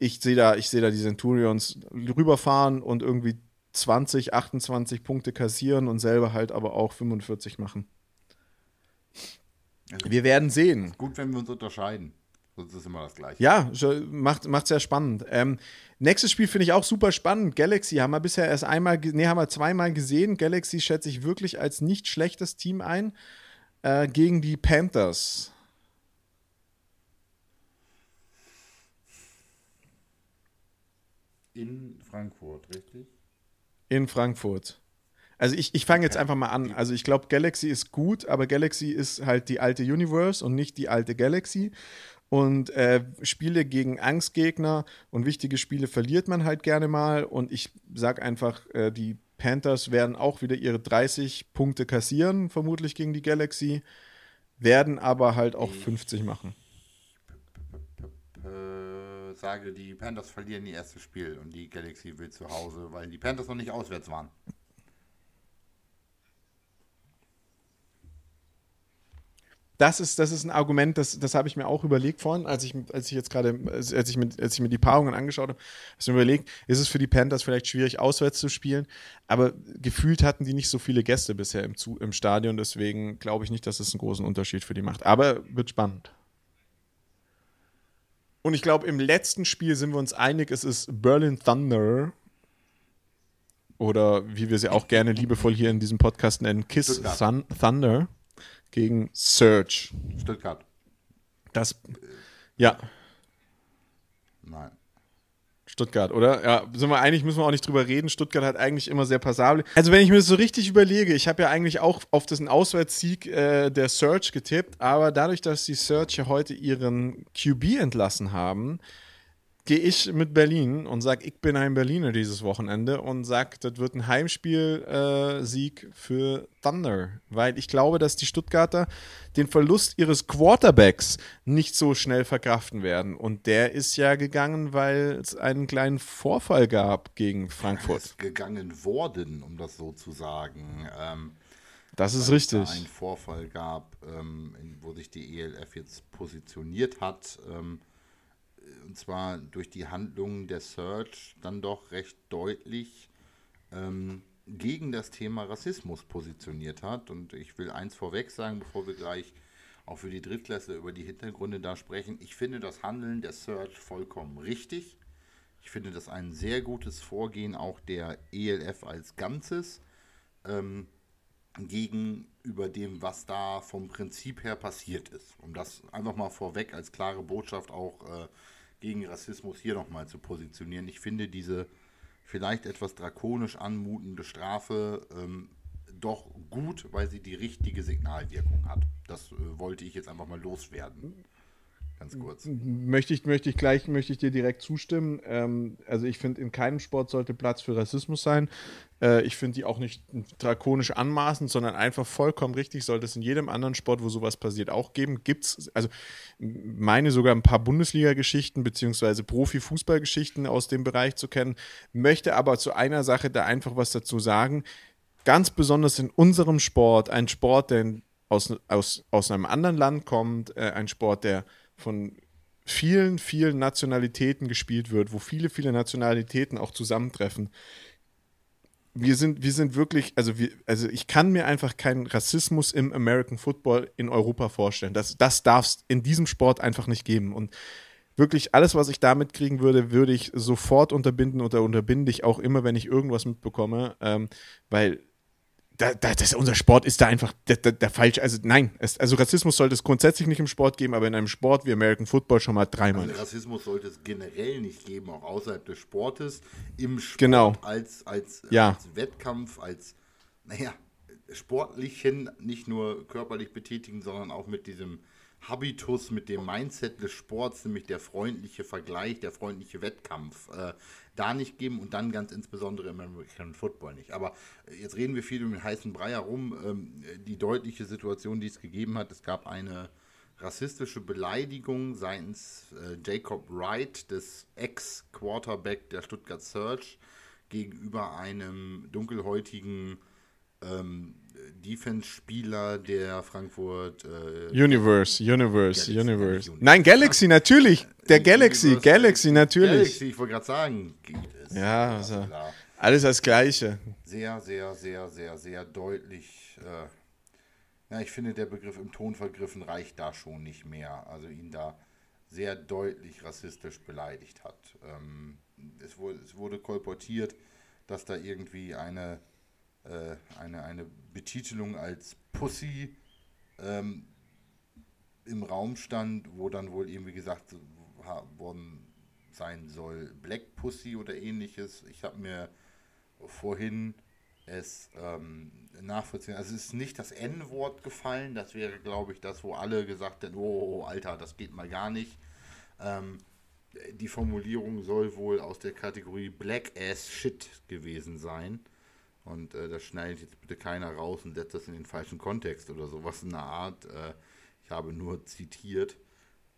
ich sehe da, ich sehe da die Centurions rüberfahren und irgendwie 20, 28 Punkte kassieren und selber halt aber auch 45 machen. Also wir werden sehen.
Gut, wenn wir uns unterscheiden. Sonst ist immer das Gleiche.
Ja, macht es sehr spannend. Ähm, nächstes Spiel finde ich auch super spannend. Galaxy haben wir bisher erst einmal, nee, haben wir zweimal gesehen. Galaxy schätze ich wirklich als nicht schlechtes Team ein äh, gegen die Panthers.
In Frankfurt, richtig?
In Frankfurt. Also ich, ich fange jetzt einfach mal an. Also ich glaube, Galaxy ist gut, aber Galaxy ist halt die alte Universe und nicht die alte Galaxy. Und äh, Spiele gegen Angstgegner und wichtige Spiele verliert man halt gerne mal. Und ich sage einfach, äh, die Panthers werden auch wieder ihre 30 Punkte kassieren, vermutlich gegen die Galaxy, werden aber halt auch 50 machen
sage, die Panthers verlieren ihr erstes Spiel und die Galaxy will zu Hause, weil die Panthers noch nicht auswärts waren.
Das ist, das ist ein Argument, das, das habe ich mir auch überlegt vorhin, als ich, als ich jetzt gerade, als ich, mit, als ich mir die Paarungen angeschaut habe, habe ich mir überlegt, ist es für die Panthers vielleicht schwierig, auswärts zu spielen, aber gefühlt hatten die nicht so viele Gäste bisher im, im Stadion, deswegen glaube ich nicht, dass es einen großen Unterschied für die macht. Aber wird spannend. Und ich glaube, im letzten Spiel sind wir uns einig, es ist Berlin Thunder. Oder wie wir sie auch gerne liebevoll hier in diesem Podcast nennen, Kiss Thun Thunder gegen Surge.
Stuttgart.
Das. Ja.
Nein.
Stuttgart, oder? Ja, sind wir einig, müssen wir auch nicht drüber reden. Stuttgart hat eigentlich immer sehr passabel. Also, wenn ich mir das so richtig überlege, ich habe ja eigentlich auch auf diesen Auswärtssieg äh, der Search getippt, aber dadurch, dass die Search ja heute ihren QB entlassen haben, gehe ich mit Berlin und sage, ich bin ein Berliner dieses Wochenende und sage, das wird ein Heimspiel-Sieg äh, für Thunder. Weil ich glaube, dass die Stuttgarter den Verlust ihres Quarterbacks nicht so schnell verkraften werden. Und der ist ja gegangen, weil es einen kleinen Vorfall gab gegen Frankfurt.
Ist gegangen worden, um das so zu sagen. Ähm,
das ist richtig.
Es einen Vorfall gab, ähm, wo sich die ELF jetzt positioniert hat. Ähm, und zwar durch die Handlungen der Search dann doch recht deutlich ähm, gegen das Thema Rassismus positioniert hat. Und ich will eins vorweg sagen, bevor wir gleich auch für die Drittklässler über die Hintergründe da sprechen. Ich finde das Handeln der Search vollkommen richtig. Ich finde das ein sehr gutes Vorgehen auch der ELF als Ganzes ähm, gegenüber dem, was da vom Prinzip her passiert ist. Um das einfach mal vorweg als klare Botschaft auch äh, gegen Rassismus hier nochmal zu positionieren. Ich finde diese vielleicht etwas drakonisch anmutende Strafe ähm, doch gut, weil sie die richtige Signalwirkung hat. Das äh, wollte ich jetzt einfach mal loswerden. Ganz kurz.
Möchte ich, möchte ich gleich, möchte ich dir direkt zustimmen. Ähm, also ich finde, in keinem Sport sollte Platz für Rassismus sein. Äh, ich finde die auch nicht drakonisch anmaßend, sondern einfach vollkommen richtig. Sollte es in jedem anderen Sport, wo sowas passiert, auch geben. Gibt es, also meine sogar ein paar Bundesliga-Geschichten beziehungsweise Profi-Fußball-Geschichten aus dem Bereich zu kennen. Möchte aber zu einer Sache da einfach was dazu sagen. Ganz besonders in unserem Sport, ein Sport, der aus, aus, aus einem anderen Land kommt, äh, ein Sport, der von vielen, vielen Nationalitäten gespielt wird, wo viele, viele Nationalitäten auch zusammentreffen. Wir sind, wir sind wirklich, also, wir, also ich kann mir einfach keinen Rassismus im American Football in Europa vorstellen. Das, das darf es in diesem Sport einfach nicht geben. Und wirklich alles, was ich damit kriegen würde, würde ich sofort unterbinden oder unterbinde ich auch immer, wenn ich irgendwas mitbekomme, ähm, weil da, da, das, unser Sport ist da einfach der, der, der falsche. Also nein, es, also Rassismus sollte es grundsätzlich nicht im Sport geben, aber in einem Sport wie American Football schon mal dreimal.
Also Rassismus sollte es generell nicht geben, auch außerhalb des Sportes, im Sport
genau.
als, als,
ja.
als Wettkampf, als, naja, sportlichen, nicht nur körperlich betätigen, sondern auch mit diesem Habitus, mit dem Mindset des Sports, nämlich der freundliche Vergleich, der freundliche Wettkampf. Äh, da nicht geben und dann ganz insbesondere im American Football nicht. Aber jetzt reden wir viel um den heißen Brei herum. Ähm, die deutliche Situation, die es gegeben hat, es gab eine rassistische Beleidigung seitens äh, Jacob Wright, des Ex-Quarterback der Stuttgart Search, gegenüber einem dunkelhäutigen ähm, Defense-Spieler der Frankfurt
äh, Universe, Universe, Galaxy, Universe. Nein, Galaxy, natürlich. Der Galaxy, Universe, Galaxy, natürlich. Galaxy,
ich wollte gerade sagen.
Ja, also, alles das Gleiche.
Sehr, sehr, sehr, sehr, sehr deutlich. Äh, ja, ich finde, der Begriff im Ton vergriffen reicht da schon nicht mehr. Also ihn da sehr deutlich rassistisch beleidigt hat. Ähm, es, wurde, es wurde kolportiert, dass da irgendwie eine äh, eine, eine Betitelung als Pussy ähm, im Raum stand, wo dann wohl irgendwie gesagt worden sein soll, Black Pussy oder ähnliches. Ich habe mir vorhin es ähm, nachvollziehen. Also es ist nicht das N-Wort gefallen, das wäre, glaube ich, das, wo alle gesagt hätten, oh, oh, Alter, das geht mal gar nicht. Ähm, die Formulierung soll wohl aus der Kategorie Black Ass Shit gewesen sein. Und äh, das schneidet jetzt bitte keiner raus und setzt das in den falschen Kontext oder sowas in der Art. Äh, ich habe nur zitiert.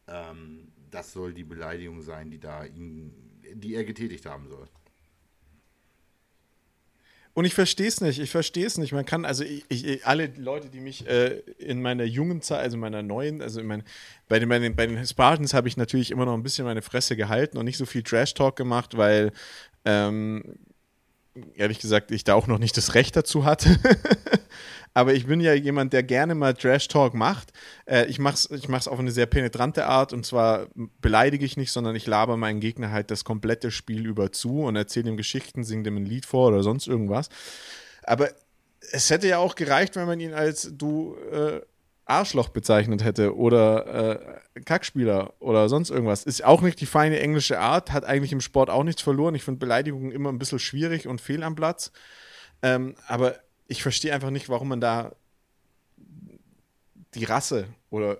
Ähm, das soll die Beleidigung sein, die da ihn, die er getätigt haben soll.
Und ich verstehe es nicht, ich verstehe es nicht. Man kann, also ich, ich, alle Leute, die mich äh, in meiner jungen Zeit, also meiner neuen, also mein, bei, den, bei, den, bei den Spartans habe ich natürlich immer noch ein bisschen meine Fresse gehalten und nicht so viel Trash-Talk gemacht, weil ähm, ehrlich gesagt, ich da auch noch nicht das Recht dazu hatte. Aber ich bin ja jemand, der gerne mal Trash Talk macht. Äh, ich mache es ich mach's auf eine sehr penetrante Art und zwar beleidige ich nicht, sondern ich laber meinen Gegner halt das komplette Spiel über zu und erzähle ihm Geschichten, singe dem ein Lied vor oder sonst irgendwas. Aber es hätte ja auch gereicht, wenn man ihn als du äh, Arschloch bezeichnet hätte oder äh, Kackspieler oder sonst irgendwas. Ist auch nicht die feine englische Art, hat eigentlich im Sport auch nichts verloren. Ich finde Beleidigungen immer ein bisschen schwierig und fehl am Platz. Ähm, aber ich verstehe einfach nicht, warum man da die Rasse oder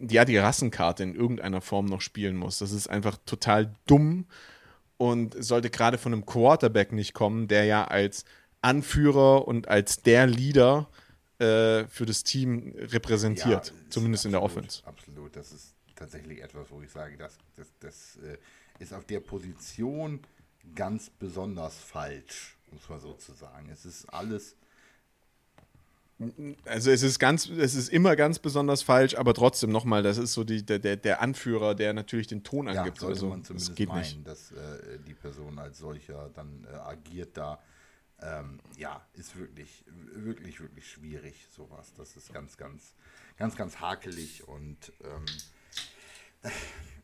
ja, die Rassenkarte in irgendeiner Form noch spielen muss. Das ist einfach total dumm und sollte gerade von einem Quarterback nicht kommen, der ja als Anführer und als der Leader äh, für das Team repräsentiert, ja, zumindest absolut, in der Offense.
Absolut, das ist tatsächlich etwas, wo ich sage, das, das, das äh, ist auf der Position ganz besonders falsch, muss man so zu sagen. Es ist alles.
Also es ist ganz, es ist immer ganz besonders falsch, aber trotzdem nochmal, das ist so die, der, der Anführer, der natürlich den Ton angibt.
Ja, sollte
also,
man zumindest
das geht
meinen,
nicht.
dass äh, die Person als solcher dann äh, agiert da ähm, ja, ist wirklich, wirklich, wirklich schwierig, sowas. Das ist ganz, ganz, ganz, ganz hakelig und ähm,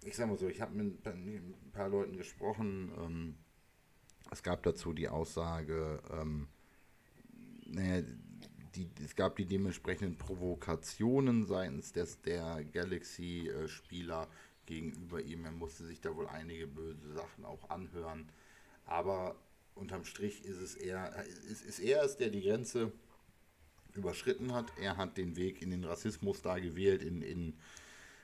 ich sag mal so, ich habe mit ein paar Leuten gesprochen. Ähm, es gab dazu die Aussage, ähm, naja, die, es gab die dementsprechenden Provokationen seitens des, der Galaxy-Spieler gegenüber ihm. Er musste sich da wohl einige böse Sachen auch anhören. Aber unterm Strich ist es er, ist, ist er es, der die Grenze überschritten hat. Er hat den Weg in den Rassismus da gewählt, in, in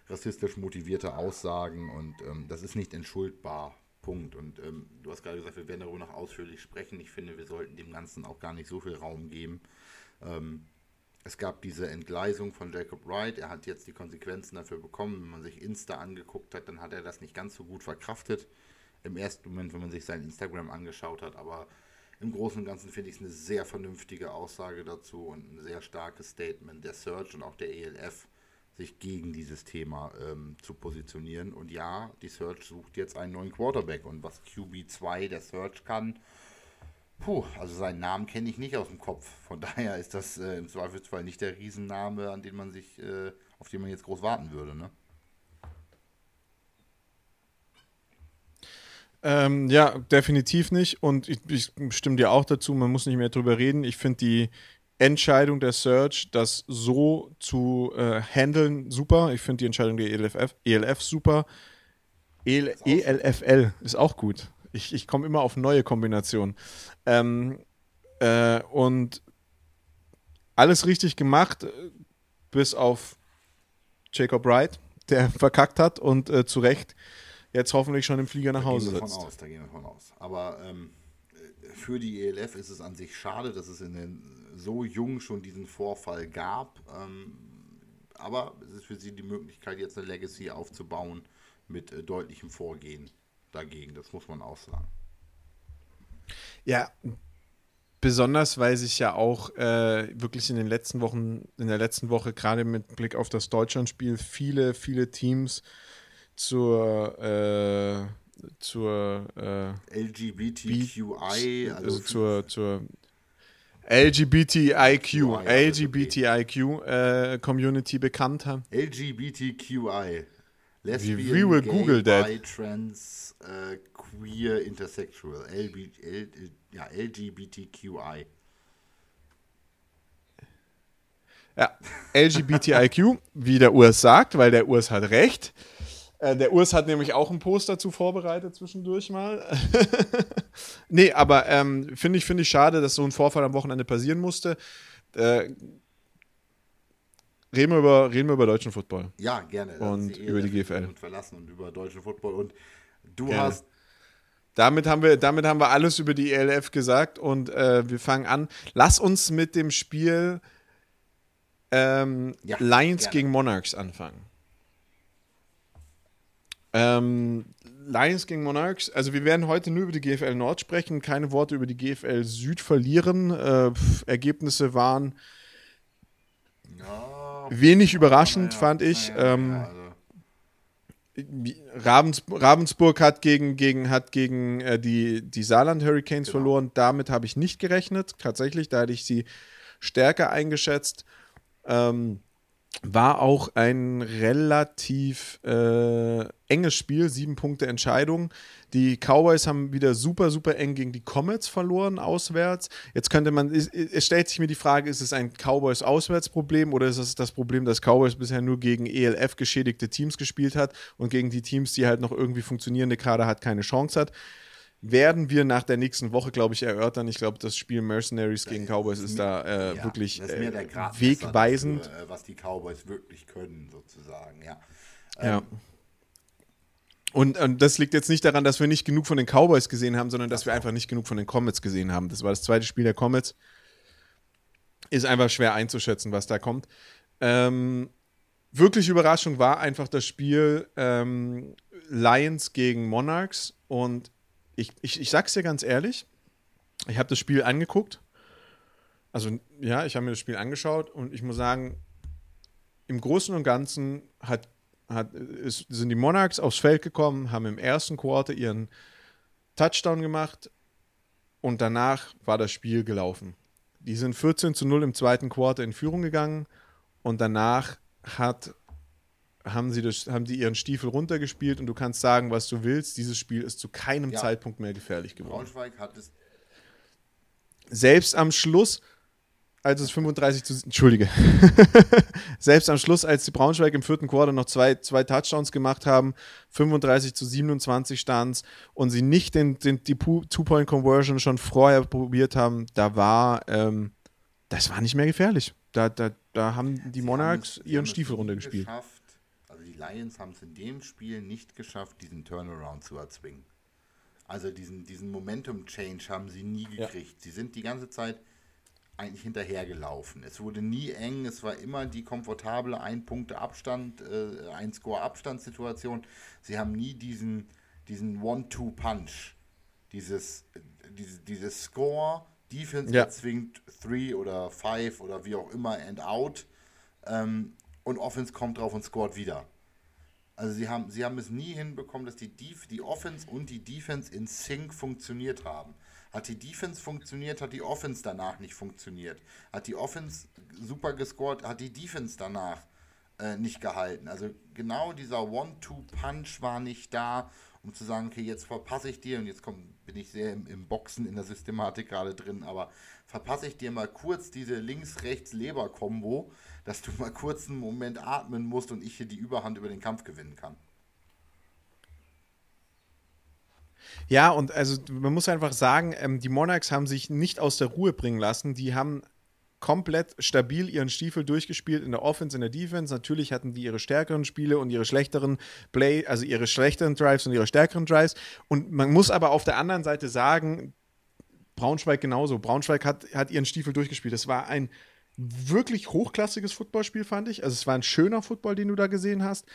rassistisch motivierte Aussagen und ähm, das ist nicht entschuldbar. Punkt. Und ähm, du hast gerade gesagt, wir werden darüber noch ausführlich sprechen. Ich finde, wir sollten dem Ganzen auch gar nicht so viel Raum geben. Ähm, es gab diese Entgleisung von Jacob Wright. Er hat jetzt die Konsequenzen dafür bekommen. Wenn man sich Insta angeguckt hat, dann hat er das nicht ganz so gut verkraftet. Im ersten Moment, wenn man sich sein Instagram angeschaut hat. Aber im Großen und Ganzen finde ich es eine sehr vernünftige Aussage dazu und ein sehr starkes Statement der Search und auch der ELF sich gegen dieses Thema ähm, zu positionieren. Und ja, die Search sucht jetzt einen neuen Quarterback. Und was QB2 der Search kann, puh, also seinen Namen kenne ich nicht aus dem Kopf. Von daher ist das äh, im Zweifelsfall nicht der Riesenname, an den man sich, äh, auf den man jetzt groß warten würde, ne?
Ähm, ja, definitiv nicht. Und ich, ich, stimme dir auch dazu, man muss nicht mehr drüber reden. Ich finde die Entscheidung der Search, das so zu äh, handeln, super. Ich finde die Entscheidung der ELF, ELF super. EL, ELFL ist auch gut. Ich, ich komme immer auf neue Kombinationen. Ähm, äh, und alles richtig gemacht, bis auf Jacob Wright, der verkackt hat und äh, zu Recht jetzt hoffentlich schon im Flieger nach Hause
sitzt. Da gehen wir von aus, da gehen wir von aus. Aber ähm, für die ELF ist es an sich schade, dass es in den so jung schon diesen Vorfall gab. Ähm, aber es ist für sie die Möglichkeit, jetzt eine Legacy aufzubauen mit äh, deutlichem Vorgehen dagegen. Das muss man auch sagen.
Ja, besonders weil sich ja auch äh, wirklich in den letzten Wochen, in der letzten Woche, gerade mit Blick auf das Deutschlandspiel, viele, viele Teams zur äh, zur äh,
LGBTQI,
also zur, zur LGBTIQ, LGBTIQ äh, Community bekannt haben.
LGBTQI.
Lesbian, We will
gay,
Google that.
bi, trans, uh, queer, intersexual. LB, L, ja, LGBTQI.
Ja, LGBTIQ, wie der Urs sagt, weil der Urs hat recht. Äh, der Urs hat nämlich auch ein Post dazu vorbereitet zwischendurch mal. nee, aber ähm, finde ich, find ich schade, dass so ein Vorfall am Wochenende passieren musste. Äh, reden, wir über, reden wir über deutschen Football.
Ja, gerne.
Und über die GFL.
Und verlassen und über deutschen Football. Und du
gerne.
hast
damit haben, wir, damit haben wir alles über die ELF gesagt und äh, wir fangen an. Lass uns mit dem Spiel ähm, ja, Lions gerne. gegen Monarchs anfangen. Ähm, Lions gegen Monarchs. Also wir werden heute nur über die GFL Nord sprechen, keine Worte über die GFL Süd verlieren. Äh, Ergebnisse waren ja, wenig überraschend, ja, fand ich. Ja, ähm, also. Ravens, Ravensburg hat gegen, gegen, hat gegen äh, die, die Saarland Hurricanes genau. verloren. Damit habe ich nicht gerechnet. Tatsächlich, da hätte ich sie stärker eingeschätzt. Ähm, war auch ein relativ äh, enges Spiel, sieben Punkte Entscheidung. Die Cowboys haben wieder super, super eng gegen die Comets verloren, auswärts. Jetzt könnte man, es, stellt sich mir die Frage, ist es ein Cowboys-Auswärtsproblem oder ist es das Problem, dass Cowboys bisher nur gegen ELF geschädigte Teams gespielt hat und gegen die Teams, die halt noch irgendwie funktionierende Kader hat, keine Chance hat? werden wir nach der nächsten Woche, glaube ich, erörtern. Ich glaube, das Spiel Mercenaries gegen Cowboys ist, ist da äh, ja, wirklich äh, wegweisend.
Dafür, was die Cowboys wirklich können, sozusagen, ja.
Ähm, ja. Und, und, das liegt jetzt nicht daran, dass wir nicht genug von den Cowboys gesehen haben, sondern dass wir einfach nicht genug von den Comets gesehen haben. Das war das zweite Spiel der Comets. Ist einfach schwer einzuschätzen, was da kommt. Ähm, wirklich Überraschung war einfach das Spiel ähm, Lions gegen Monarchs. Und ich, ich, ich sag's dir ganz ehrlich, ich habe das Spiel angeguckt. Also, ja, ich habe mir das Spiel angeschaut und ich muss sagen, im Großen und Ganzen hat, hat, ist, sind die Monarchs aufs Feld gekommen, haben im ersten Quarter ihren Touchdown gemacht und danach war das Spiel gelaufen. Die sind 14 zu 0 im zweiten Quarter in Führung gegangen und danach hat haben sie, das, haben sie ihren Stiefel runtergespielt und du kannst sagen, was du willst. Dieses Spiel ist zu keinem ja. Zeitpunkt mehr gefährlich geworden.
Braunschweig hat es.
Selbst am Schluss, als es 35 zu. Entschuldige. Selbst am Schluss, als die Braunschweig im vierten Quarter noch zwei, zwei Touchdowns gemacht haben, 35 zu 27 stand und sie nicht den, den, die Two-Point-Conversion schon vorher probiert haben, da war. Ähm, das war nicht mehr gefährlich. Da, da, da haben die sie Monarchs haben, ihren Stiefel runtergespielt.
Geschafft, Lions haben es in dem Spiel nicht geschafft, diesen Turnaround zu erzwingen. Also diesen, diesen Momentum-Change haben sie nie gekriegt. Ja. Sie sind die ganze Zeit eigentlich hinterhergelaufen. Es wurde nie eng, es war immer die komfortable Ein-Punkte-Abstand, äh, Ein-Score-Abstand-Situation. Sie haben nie diesen, diesen One-Two-Punch, dieses, diese, dieses Score, Defense ja. erzwingt Three oder Five oder wie auch immer and out ähm, und Offense kommt drauf und scored wieder. Also sie haben, sie haben es nie hinbekommen, dass die, Def die Offense und die Defense in Sync funktioniert haben. Hat die Defense funktioniert, hat die Offense danach nicht funktioniert. Hat die Offense super gescored, hat die Defense danach äh, nicht gehalten. Also genau dieser One-Two-Punch war nicht da, um zu sagen, okay, jetzt verpasse ich dir, und jetzt komm, bin ich sehr im, im Boxen in der Systematik gerade drin, aber verpasse ich dir mal kurz diese Links-Rechts-Leber-Kombo, dass du mal kurz einen Moment atmen musst und ich hier die Überhand über den Kampf gewinnen kann.
Ja, und also man muss einfach sagen, ähm, die Monarchs haben sich nicht aus der Ruhe bringen lassen. Die haben komplett stabil ihren Stiefel durchgespielt in der Offense, in der Defense. Natürlich hatten die ihre stärkeren Spiele und ihre schlechteren Play, also ihre schlechteren Drives und ihre stärkeren Drives. Und man muss aber auf der anderen Seite sagen, Braunschweig genauso. Braunschweig hat, hat ihren Stiefel durchgespielt. Das war ein wirklich hochklassiges Footballspiel, fand ich. Also es war ein schöner Football, den du da gesehen hast.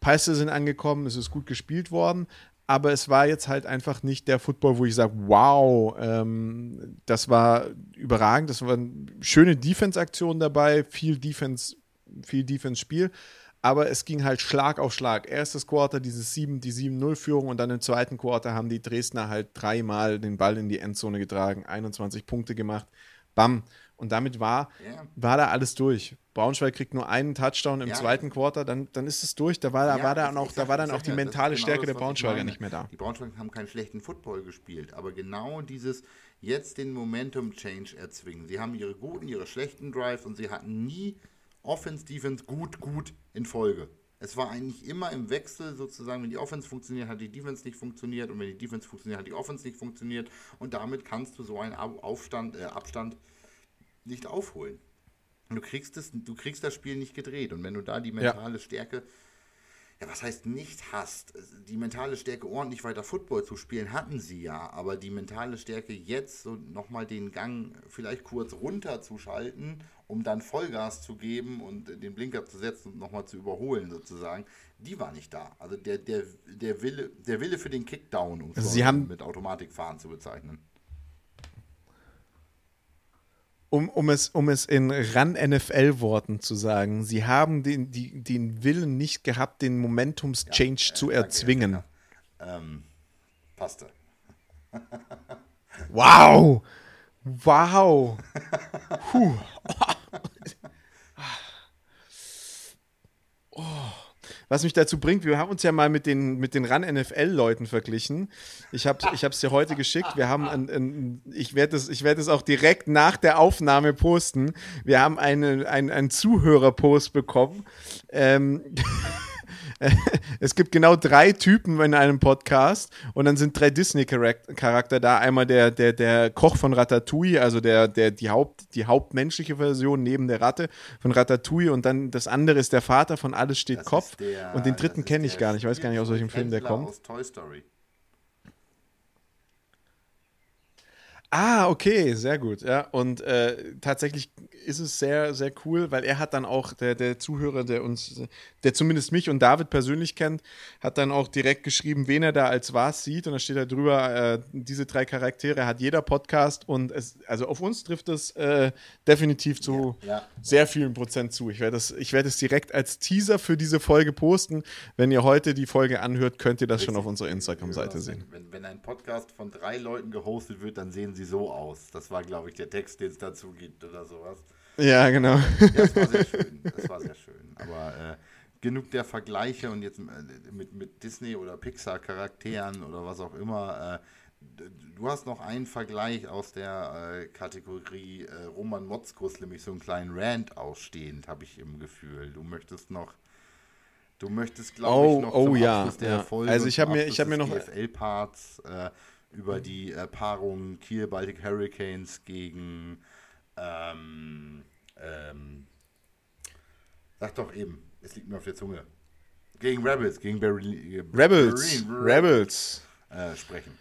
Pässe sind angekommen, es ist gut gespielt worden, aber es war jetzt halt einfach nicht der Football, wo ich sage, wow, ähm, das war überragend, das waren schöne Defense-Aktionen dabei, viel Defense, viel Defense-Spiel, aber es ging halt Schlag auf Schlag. Erstes Quarter, dieses 7, die 7-0-Führung und dann im zweiten Quarter haben die Dresdner halt dreimal den Ball in die Endzone getragen, 21 Punkte gemacht, bam. Und damit war, yeah. war da alles durch. Braunschweig kriegt nur einen Touchdown im ja. zweiten Quarter, dann, dann ist es durch. Da war, da ja, war, dann auch, da war dann auch die mentale genau Stärke das, der Braunschweiger nicht mehr da.
Die Braunschweiger haben keinen schlechten Football gespielt, aber genau dieses jetzt den Momentum-Change erzwingen. Sie haben ihre guten, ihre schlechten Drives und sie hatten nie Offense, Defense gut, gut in Folge. Es war eigentlich immer im Wechsel sozusagen, wenn die Offense funktioniert, hat die Defense nicht funktioniert und wenn die Defense funktioniert, hat die Offense nicht funktioniert und damit kannst du so einen Aufstand, äh, Abstand nicht aufholen. Du kriegst, das, du kriegst das Spiel nicht gedreht. Und wenn du da die mentale ja. Stärke, ja, was heißt nicht hast, die mentale Stärke ordentlich weiter Football zu spielen, hatten sie ja. Aber die mentale Stärke jetzt so nochmal den Gang vielleicht kurz runterzuschalten, um dann Vollgas zu geben und den Blinker zu setzen und nochmal zu überholen sozusagen, die war nicht da. Also der, der, der, Wille, der Wille für den Kickdown, um es
also
mit Automatikfahren zu bezeichnen.
Um, um, es, um es in RAN-NFL-Worten zu sagen, sie haben den, die, den Willen nicht gehabt, den Momentums-Change ja, äh, zu erzwingen.
Ähm, passte.
wow! Wow! Puh. Oh was mich dazu bringt, wir haben uns ja mal mit den, mit den RAN-NFL-Leuten verglichen. Ich habe es dir heute geschickt. Wir haben ein, ein, ich werde es werd auch direkt nach der Aufnahme posten. Wir haben eine, ein, einen Zuhörerpost bekommen. Ähm, es gibt genau drei Typen in einem Podcast und dann sind drei Disney-Charakter da. Einmal der, der, der Koch von Ratatouille, also der, der, die, Haupt, die hauptmenschliche Version neben der Ratte von Ratatouille und dann das andere ist der Vater von Alles steht das Kopf der, und den dritten kenne ich gar nicht. Ich weiß gar nicht, aus welchem Film der kommt. Aus Toy Story. Ah, okay, sehr gut. Ja, und äh, tatsächlich ist es sehr, sehr cool, weil er hat dann auch, der, der Zuhörer, der uns, der zumindest mich und David persönlich kennt, hat dann auch direkt geschrieben, wen er da als was sieht. Und da steht da drüber, äh, diese drei Charaktere hat jeder Podcast und es, also auf uns trifft es äh, definitiv zu ja, ja. sehr vielen Prozent zu. Ich werde es, ich werde es direkt als Teaser für diese Folge posten. Wenn ihr heute die Folge anhört, könnt ihr das Richtig. schon auf unserer Instagram-Seite sehen.
Wenn, wenn ein Podcast von drei Leuten gehostet wird, dann sehen sie sie so aus. Das war, glaube ich, der Text, den es dazu gibt oder sowas.
Ja, genau.
Ja, das war sehr schön. Das war sehr schön. Aber äh, genug der Vergleiche und jetzt äh, mit, mit Disney oder Pixar-Charakteren oder was auch immer. Äh, du hast noch einen Vergleich aus der äh, Kategorie äh, Roman Motzkus, nämlich so einen kleinen Rant ausstehend, habe ich im Gefühl. Du möchtest noch. Du möchtest, glaube
oh,
ich, noch
oh, zum ja, Abschluss der ja. Folge also ich habe mir, ich habe mir noch
äh, über die äh, Paarung Kiel Baltic Hurricanes gegen ähm, ähm, sag doch eben, es liegt mir auf der Zunge. Gegen Rebels, gegen Berlin.
Rebels. Rebels.
Äh, sprechen.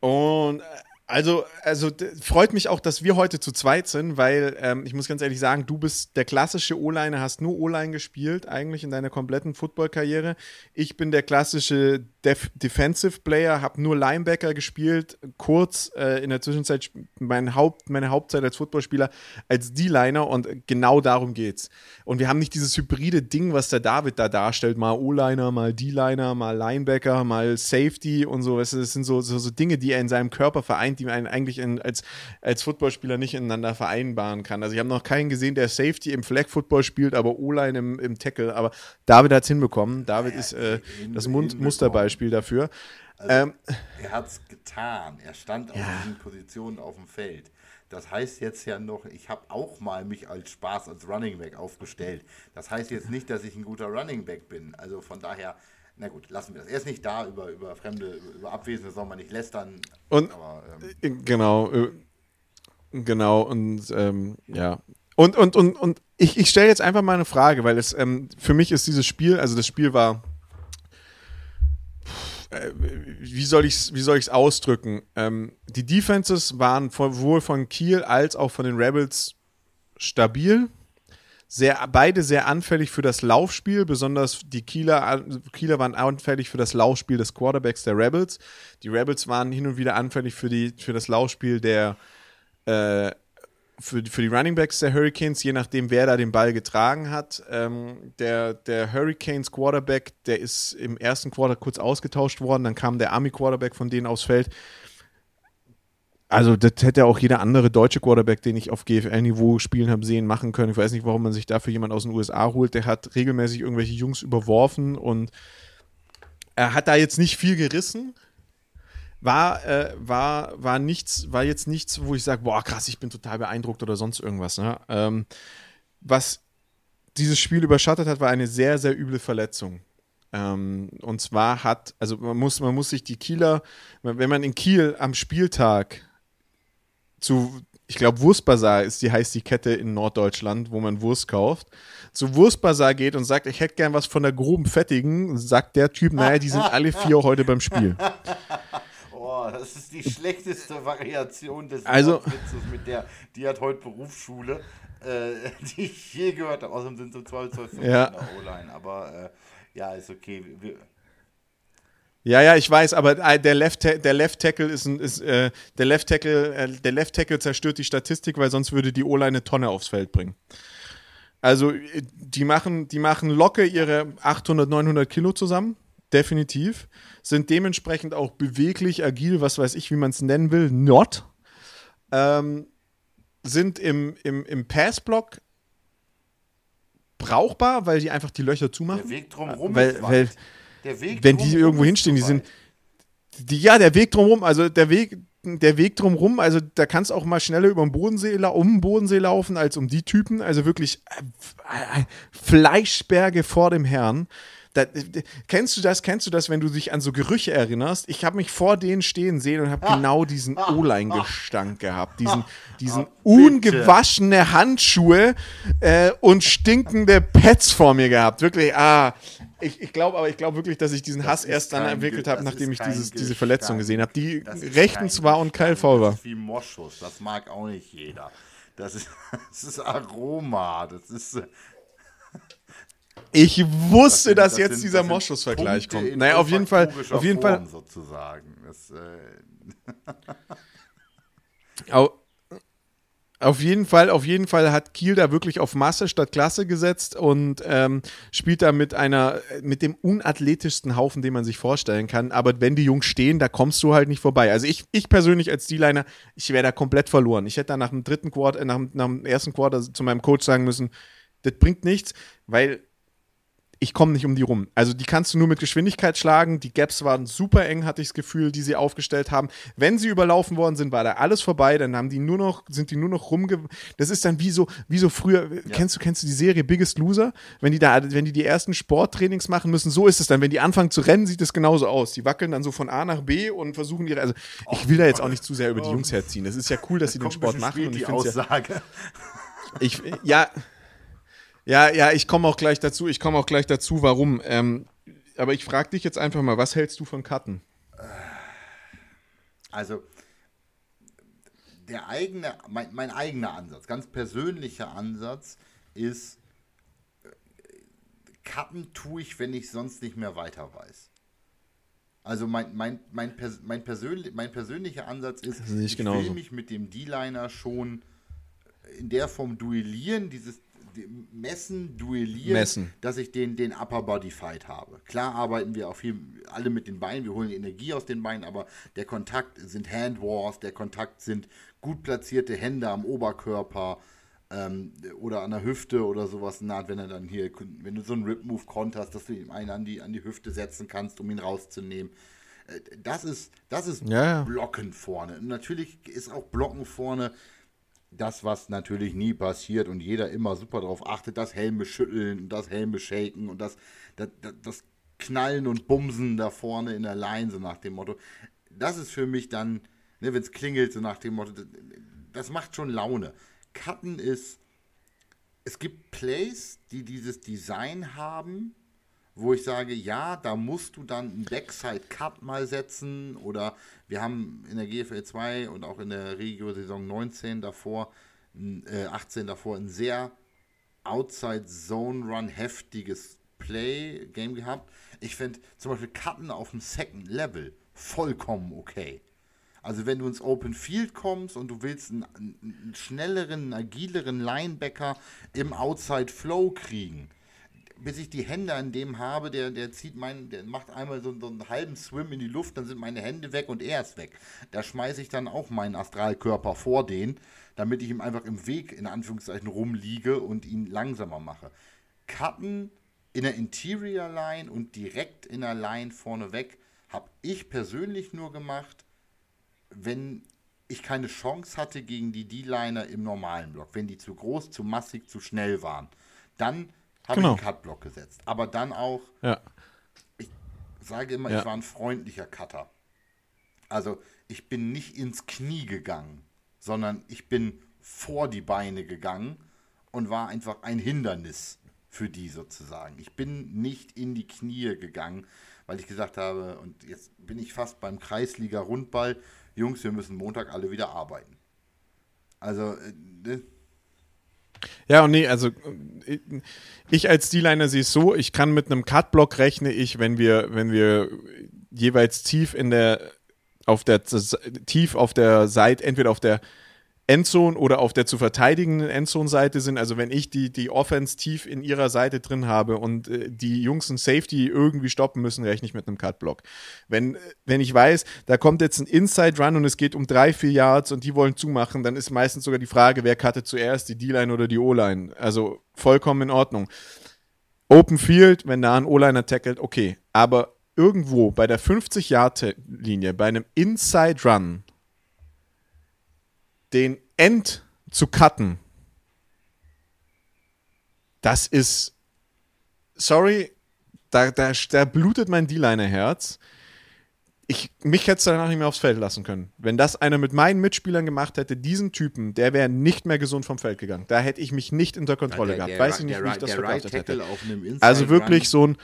Und äh, also, also freut mich auch, dass wir heute zu zweit sind, weil ähm, ich muss ganz ehrlich sagen, du bist der klassische O-Liner, hast nur O-Line gespielt, eigentlich in deiner kompletten Football-Karriere. Ich bin der klassische Def Defensive Player, habe nur Linebacker gespielt, kurz äh, in der Zwischenzeit mein Haupt, meine Hauptzeit als Footballspieler als D-Liner und genau darum geht's. Und wir haben nicht dieses hybride Ding, was der David da darstellt, mal O-Liner, mal D-Liner, mal Linebacker, mal Safety und so. Das sind so, so, so Dinge, die er in seinem Körper vereint, die man eigentlich in, als, als Footballspieler nicht ineinander vereinbaren kann. Also ich habe noch keinen gesehen, der Safety im Flag Football spielt, aber O-Line im, im Tackle. Aber David hat es hinbekommen. David ist äh, das Mund Musterbeispiel dafür.
Also, ähm, er hat es getan. Er stand auf ja. diesen Positionen auf dem Feld. Das heißt jetzt ja noch, ich habe auch mal mich als Spaß als Running Back aufgestellt. Das heißt jetzt nicht, dass ich ein guter Running Back bin. Also von daher, na gut, lassen wir das. Er ist nicht da, über, über Fremde, über Abwesende soll man nicht lästern.
Und aber, ähm, genau, äh, genau, und ähm, ja. Und, und, und, und ich, ich stelle jetzt einfach mal eine Frage, weil es ähm, für mich ist dieses Spiel, also das Spiel war äh, wie soll ich es wie soll ich's ausdrücken? Ähm, die Defenses waren sowohl von Kiel als auch von den Rebels stabil. Sehr, beide sehr anfällig für das Laufspiel, besonders die Kieler, Kieler waren anfällig für das Laufspiel des Quarterbacks der Rebels. Die Rebels waren hin und wieder anfällig für, die, für das Laufspiel der, äh, für, für die Running Backs der Hurricanes, je nachdem, wer da den Ball getragen hat. Ähm, der, der Hurricanes Quarterback, der ist im ersten Quarter kurz ausgetauscht worden, dann kam der Army Quarterback von denen aufs Feld. Also, das hätte auch jeder andere deutsche Quarterback, den ich auf GFL-Niveau spielen habe, sehen, machen können. Ich weiß nicht, warum man sich dafür jemand aus den USA holt. Der hat regelmäßig irgendwelche Jungs überworfen und er hat da jetzt nicht viel gerissen, war, äh, war, war nichts, war jetzt nichts, wo ich sage, boah, krass, ich bin total beeindruckt oder sonst irgendwas. Ne? Ähm, was dieses Spiel überschattet hat, war eine sehr, sehr üble Verletzung. Ähm, und zwar hat, also man muss, man muss sich die Kieler, wenn man in Kiel am Spieltag zu, ich glaube, Wurstbazar ist die, heißt die Kette in Norddeutschland, wo man Wurst kauft, zu Wurstbazar geht und sagt, ich hätte gern was von der groben Fettigen, sagt der Typ, naja, die sind alle vier heute beim Spiel.
Das ist die schlechteste Variation des
also,
Witzes mit der, die hat heute Berufsschule, äh, die ich je gehört habe. Außerdem sind so 12, 12, 15
ja.
O-Line. Aber äh, ja, ist okay. Wir,
ja, ja, ich weiß, aber äh, der Left, der Left Tackle ist, ein, ist äh, der Left Tackle, äh, der Left Tackle zerstört die Statistik, weil sonst würde die O-Line eine Tonne aufs Feld bringen. Also die machen, die machen locker ihre 800, 900 Kilo zusammen, definitiv sind dementsprechend auch beweglich, agil, was weiß ich, wie man es nennen will, not. Ähm, sind im, im, im Passblock brauchbar, weil die einfach die Löcher zumachen. Der
Weg drumherum
weil, weil, der Weg Wenn die irgendwo hinstehen, die sind. Die, ja, der Weg drumherum, also der Weg, der Weg drumherum, also da kannst du auch mal schneller über den Bodensee, um den Bodensee laufen, als um die Typen. Also wirklich äh, äh Fleischberge vor dem Herrn. Da, kennst du das? Kennst du das, wenn du dich an so Gerüche erinnerst? Ich habe mich vor denen stehen sehen und habe ah, genau diesen ah, O-Line-Gestank gehabt. Diesen, ah, diesen ungewaschene Handschuhe äh, und stinkende Pets vor mir gehabt. Wirklich, ah. Ich, ich glaube aber, ich glaube wirklich, dass ich diesen das Hass erst dann entwickelt habe, nachdem ich dieses, diese Verletzung gesehen habe, die rechtens war und keilfaul war.
Das ist wie Moschus, das mag auch nicht jeder. Das ist, das ist Aroma, das ist,
ich wusste, das dass jetzt sind, dieser Moschus-Vergleich kommt. Naja, auf jeden Fall. Auf jeden Fall.
Sozusagen. Das,
äh auf, auf jeden Fall, auf jeden Fall hat Kiel da wirklich auf Masse statt Klasse gesetzt und ähm, spielt da mit einer, mit dem unathletischsten Haufen, den man sich vorstellen kann. Aber wenn die Jungs stehen, da kommst du halt nicht vorbei. Also ich, ich persönlich als D-Liner, ich wäre da komplett verloren. Ich hätte da nach dem dritten Quarter, nach, nach dem ersten Quarter zu meinem Coach sagen müssen, das bringt nichts, weil ich komme nicht um die rum. Also die kannst du nur mit Geschwindigkeit schlagen. Die Gaps waren super eng, hatte ich das Gefühl, die sie aufgestellt haben. Wenn sie überlaufen worden sind, war da alles vorbei. Dann haben die nur noch, sind die nur noch rumge. Das ist dann wie so, wie so früher. Ja. Kennst du, kennst du die Serie Biggest Loser? Wenn die da, wenn die die ersten Sporttrainings machen müssen, so ist es dann. Wenn die anfangen zu rennen, sieht es genauso aus. Die wackeln dann so von A nach B und versuchen ihre. Also ich will da jetzt auch nicht zu sehr über die Jungs herziehen. Es ist ja cool, dass sie den Sport machen. Und ich
Aussage.
Ja, ich, ja, Ja, ja, ich komme auch gleich dazu. Ich komme auch gleich dazu, warum. Ähm, aber ich frage dich jetzt einfach mal, was hältst du von Cutten?
Also, der eigene, mein, mein eigener Ansatz, ganz persönlicher Ansatz ist, äh, Cutten tue ich, wenn ich sonst nicht mehr weiter weiß. Also mein, mein, mein, Pers mein, persönli mein persönlicher Ansatz ist,
ich
genauso. will mich mit dem D-Liner schon in der Form duellieren, dieses Messen, duellieren,
Messen.
dass ich den, den Upper Body Fight habe. Klar arbeiten wir auch viel, alle mit den Beinen, wir holen Energie aus den Beinen, aber der Kontakt sind Hand Wars, der Kontakt sind gut platzierte Hände am Oberkörper ähm, oder an der Hüfte oder sowas naht, wenn er dann hier, wenn du so einen Rip-Move konterst, dass du ihm einen an die, an die Hüfte setzen kannst, um ihn rauszunehmen. Äh, Das ist, das ist
Ja, ja.
Blocken vorne. Und natürlich ist auch Blocken vorne das, was natürlich nie passiert und jeder immer super darauf achtet, das Helme schütteln und das Helme shaken und das, das, das, Knallen und Bumsen da vorne in der Line, so nach dem Motto. Das ist für mich dann, ne, wenn es klingelt, so nach dem Motto, das, das macht schon Laune. Cutten ist, es gibt Plays, die dieses Design haben, wo ich sage, ja, da musst du dann einen Backside-Cut mal setzen oder wir haben in der GFL 2 und auch in der Regio-Saison 19 davor, äh, 18 davor ein sehr Outside-Zone-Run heftiges Play-Game gehabt. Ich finde zum Beispiel Cutten auf dem Second Level vollkommen okay. Also wenn du ins Open Field kommst und du willst einen, einen schnelleren, agileren Linebacker im Outside Flow kriegen, bis ich die Hände an dem habe, der, der zieht meinen, der macht einmal so, so einen halben Swim in die Luft, dann sind meine Hände weg und er ist weg. Da schmeiße ich dann auch meinen Astralkörper vor den, damit ich ihm einfach im Weg in Anführungszeichen rumliege und ihn langsamer mache. Cutten in der Interior Line und direkt in der Line vorneweg habe ich persönlich nur gemacht, wenn ich keine Chance hatte gegen die D-Liner im normalen Block, wenn die zu groß, zu massig, zu schnell waren. Dann habe
Genau.
ich einen Cut-Block gesetzt. Aber dann auch,
Ja.
ich sage immer,
Ja.
ich war ein freundlicher Cutter. Also ich bin nicht ins Knie gegangen, sondern ich bin vor die Beine gegangen und war einfach ein Hindernis für die sozusagen. Ich bin nicht in die Knie gegangen, weil ich gesagt habe, und jetzt bin ich fast beim Kreisliga-Rundball, Jungs, wir müssen Montag alle wieder arbeiten. Also, äh, ne?
Ja, und nee, also äh, ich als D-Liner sehe es so, ich kann mit einem Cut-Block rechne ich, wenn wir, wenn wir jeweils tief in der, auf der, tief auf der Seite, entweder auf der Endzone oder auf der zu verteidigenden Endzone-Seite sind. Also wenn ich die, die Offense tief in ihrer Seite drin habe und äh, die Jungs ein Safety irgendwie stoppen müssen, rechne ich mit einem Cut-Block. Wenn, wenn ich weiß, da kommt jetzt ein Inside-Run und es geht um drei, vier Yards und die wollen zumachen, dann ist meistens sogar die Frage, wer cuttet zuerst, die D-Line oder die O-Line. Also vollkommen in Ordnung. Open Field, wenn da ein O-Liner tackelt, okay. Aber irgendwo bei der 50-Yard-Linie, bei einem Inside-Run, den End zu cutten, das ist, sorry, da, da, da blutet mein D-Liner-Herz. Ich, mich hätte es danach nicht mehr aufs Feld lassen können. Wenn das einer mit meinen Mitspielern gemacht hätte, diesen Typen, der wäre nicht mehr gesund vom Feld gegangen. Da hätte ich mich nicht unter Kontrolle
der,
gehabt.
der,
Weiß ich nicht,
der,
wie ich das verkraftet hätte. Also wirklich so ein.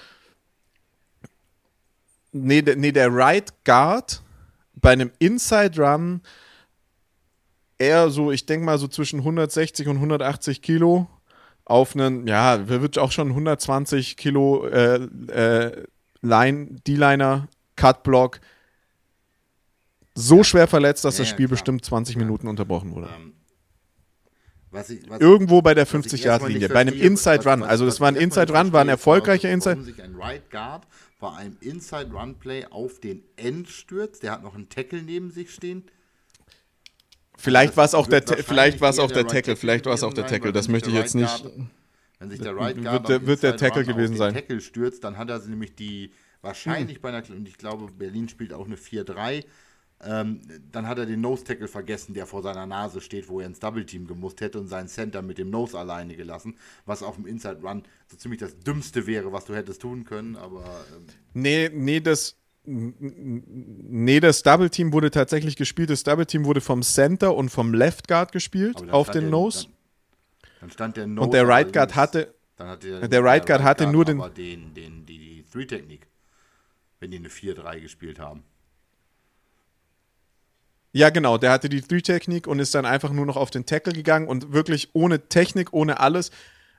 Nee, der- nee, der Right Guard bei einem Inside Run eher so, ich denke mal so zwischen 160 und 180 Kilo auf einen, ja, wird auch schon 120 Kilo äh, äh, Line, D-Liner, Cut-Block so schwer verletzt, dass
Ja,
das
ja,
Spiel
klar.
bestimmt 20 Minuten unterbrochen wurde.
Ähm, was ich, was
Irgendwo bei der
was ich erstmal
50-Yard-Linie,
nicht
bei einem
verstehe,
Inside
was-
Run.
was-
Also das war ein
ich erstmal
Inside
nicht
Run, war ein erfolgreicher
warum
Inside.
sich ein Right Guard bei einem Inside Run Play auf den End stürzt. Der hat noch einen Tackle neben sich stehen.
Vielleicht war es auch der,
wird
vielleicht war es auch der Tackle, vielleicht war es auch der Tackle, das möchte ich jetzt nicht.
Wenn sich der Right
Wird
Guard
der-
auf
wird der Tackle gewesen sein.
den Tackle stürzt, dann hat er nämlich die wahrscheinlich bei einer und ich glaube Berlin spielt auch eine 4-3. Ähm, dann hat er den Nose Tackle vergessen, der vor seiner Nase steht, wo er ins Double Team gemusst hätte und seinen Center mit dem Nose alleine gelassen, was auf dem Inside Run so ziemlich das Dümmste wäre, was du hättest tun können, aber ähm,
Nee, nee, das. Nee, das Double Team wurde tatsächlich gespielt. Das Double Team wurde vom Center und vom Left Guard gespielt auf den Nose.
Dann, dann stand der Nose
Und der Right Guard hatte.
Dann hat der,
der Right Guard hatte nur den.
Aber den, den, die, die Three-Technik. Wenn die eine 4-3 gespielt haben.
Ja, genau. Der hatte die Three-Technik und ist dann einfach nur noch auf den Tackle gegangen und wirklich ohne Technik, ohne alles,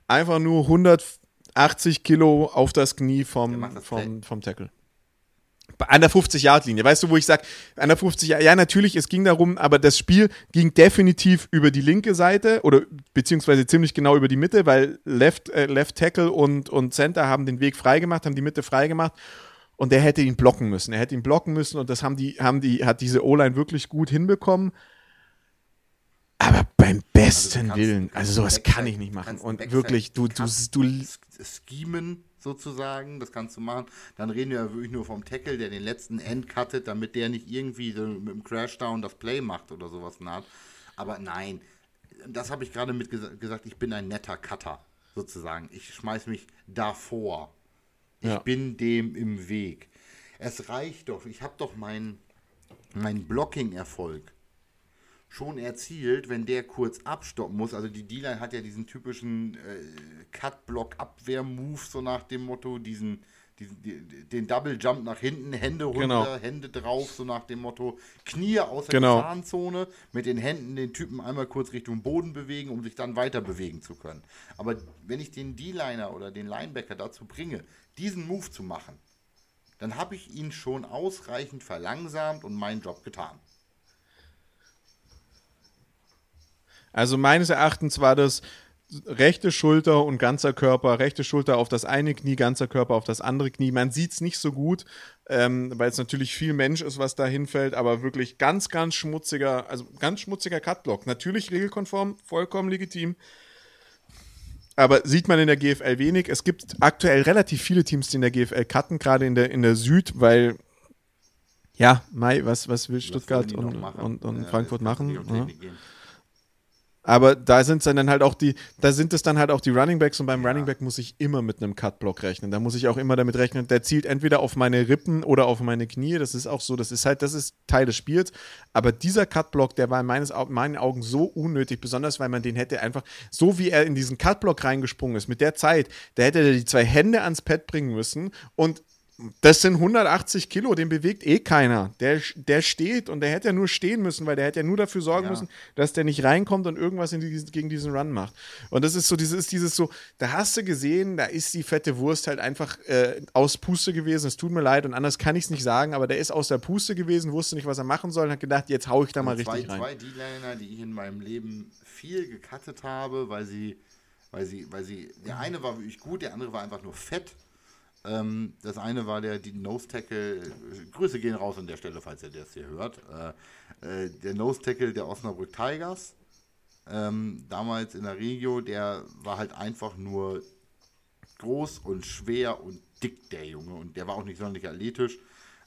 einfach nur 180 Kilo auf das Knie vom, das vom, vom Tackle. An der 50-Yard-Linie, weißt du, wo ich sage, an der 50 Yard, ja, natürlich, es ging darum, aber das Spiel ging definitiv über die linke Seite oder beziehungsweise ziemlich genau über die Mitte, weil Left, äh, Left Tackle und, und Center haben den Weg freigemacht, haben die Mitte freigemacht und er hätte ihn blocken müssen. Er hätte ihn blocken müssen und das haben die, haben die, hat diese O-Line wirklich gut hinbekommen. Aber beim besten also kannst, Willen, also sowas kann ich nicht machen. Und wirklich, du, du, du,
du schemen sozusagen, das kannst du machen. Dann reden wir ja wirklich nur vom Tackle, der den letzten End cuttet, damit der nicht irgendwie so mit dem Crashdown das Play macht oder sowas naht. Aber nein, das habe ich gerade mit gesagt, ich bin ein netter Cutter sozusagen. Ich schmeiß mich davor. Ich ja. bin dem im Weg. Es reicht doch. Ich habe doch meinen mein Blocking-Erfolg schon erzielt, wenn der kurz abstoppen muss. Also die D-Line hat ja diesen typischen äh, Cut-Block-Abwehr-Move, so nach dem Motto, diesen, diesen den Double-Jump nach hinten, Hände runter, genau. Hände drauf, so nach dem Motto, Knie aus der genau. Zahnzone, mit den Händen den Typen einmal kurz Richtung Boden bewegen, um sich dann weiter bewegen zu können. Aber wenn ich den D-Liner oder den Linebacker dazu bringe, diesen Move zu machen, dann habe ich ihn schon ausreichend verlangsamt und meinen Job getan.
Also meines Erachtens war das rechte Schulter und ganzer Körper, rechte Schulter auf das eine Knie, ganzer Körper auf das andere Knie. Man sieht es nicht so gut, ähm, weil es natürlich viel Mensch ist, was da hinfällt, aber wirklich ganz, ganz schmutziger, also ganz schmutziger Cutblock. Natürlich regelkonform, vollkommen legitim. Aber sieht man in der GFL wenig. Es gibt aktuell relativ viele Teams, die in der GFL cutten, gerade in der, in der Süd, weil ja, Mai, was, was will Stuttgart und, und, und, ja, Frankfurt machen? Ja. Aber da sind dann halt auch die, da sind es dann halt auch die Running Backs und beim ja. Running Back muss ich immer mit einem Cut-Block rechnen. Da muss ich auch immer damit rechnen, der zielt entweder auf meine Rippen oder auf meine Knie. Das ist auch so, das ist halt, das ist Teil des Spiels. Aber dieser Cut-Block, der war in meines, meinen Augen so unnötig, besonders weil man den hätte einfach, so wie er in diesen Cut-Block reingesprungen ist, mit der Zeit, da hätte er die zwei Hände ans Pad bringen müssen und das sind 180 Kilo, den bewegt eh keiner. Der, der steht und der hätte ja nur stehen müssen, weil der hätte ja nur dafür sorgen ja. müssen, dass der nicht reinkommt und irgendwas die, gegen diesen Run macht. Und das ist so, dieses, dieses so, da hast du gesehen, da ist die fette Wurst halt einfach äh, aus Puste gewesen. Es tut mir leid und anders kann ich es nicht sagen, aber der ist aus der Puste gewesen, wusste nicht, was er machen soll und hat gedacht, jetzt hau ich da mal zwei, richtig rein.
Zwei D-Liner, die ich in meinem Leben viel gecuttet habe, weil sie, weil sie, weil sie, der eine war wirklich gut, der andere war einfach nur fett. Ähm, das eine war der Nose Tackle. Grüße gehen raus an der Stelle, falls ihr das hier hört. Äh, äh, der Nose Tackle der Osnabrück Tigers. Ähm, damals in der Regio, der war halt einfach nur groß und schwer und dick, der Junge. Und der war auch nicht sonderlich athletisch.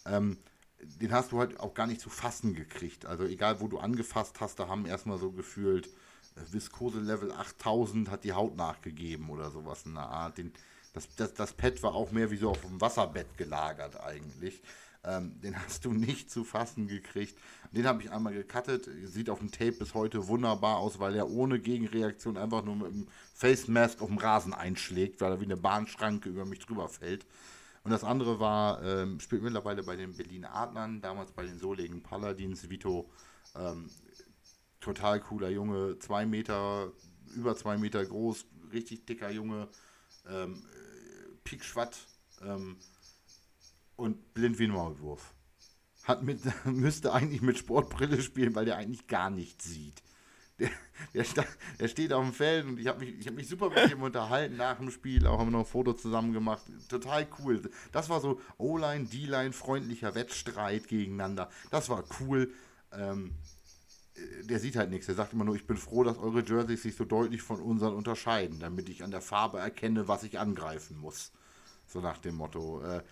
Ähm, den hast du halt auch gar nicht zu fassen gekriegt. Also egal, wo du angefasst hast, da haben erstmal so gefühlt äh, Viskose Level 8000 hat die Haut nachgegeben oder sowas in der Art. Den, das, das, das Pad war auch mehr wie so auf dem Wasserbett gelagert eigentlich. Ähm, den hast du nicht zu fassen gekriegt. Den habe ich einmal gecuttet. Sieht auf dem Tape bis heute wunderbar aus, weil er ohne Gegenreaktion einfach nur mit dem Face Mask auf dem Rasen einschlägt, weil er wie eine Bahnschranke über mich drüber fällt. Und das andere war, ähm, spielt mittlerweile bei den Berlin Adlern, damals bei den Soligen Paladins, Vito. Ähm, total cooler Junge, zwei Meter, über zwei Meter groß, richtig dicker Junge. Ähm, piekschwatt ähm, und blind wie ein Maulwurf. Hat mit, müsste eigentlich mit Sportbrille spielen, weil der eigentlich gar nichts sieht. Der, der, der steht auf dem Feld und ich habe mich, hab mich super mit ihm unterhalten nach dem Spiel, auch haben wir noch ein Foto zusammen gemacht. Total cool. Das war so O-Line, D-Line, freundlicher Wettstreit gegeneinander. Das war cool. Ähm, der sieht halt nichts. Der sagt immer nur, ich bin froh, dass eure Jerseys sich so deutlich von unseren unterscheiden, damit ich an der Farbe erkenne, was ich angreifen muss. So nach dem Motto. Äh,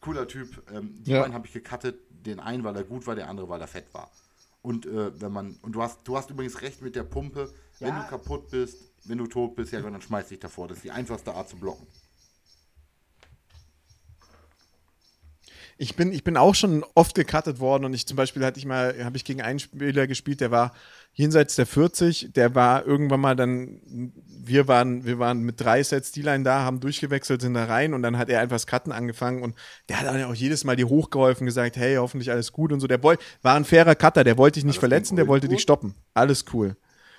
cooler Typ. Ähm, die ja. beiden habe ich gecuttet. Den einen, weil er gut war, der andere, weil er fett war. Und äh, wenn man, und du hast, du hast übrigens recht mit der Pumpe, ja. wenn du kaputt bist, wenn du tot bist, ja, dann schmeiß dich davor. Das ist die einfachste Art zu blocken.
Ich bin, ich bin auch schon oft gecuttet worden und ich zum Beispiel hatte ich mal, habe ich gegen einen Spieler gespielt, der war jenseits der 40, der war irgendwann mal dann, wir waren, wir waren mit drei Sets D-Line da, haben durchgewechselt, sind da rein und dann hat er einfach das Cutten angefangen und der hat dann auch jedes Mal dir hochgeholfen, gesagt, hey, hoffentlich alles gut und so. Der wollte, war ein fairer Cutter, der wollte dich nicht verletzen, der wollte dich stoppen. Alles cool.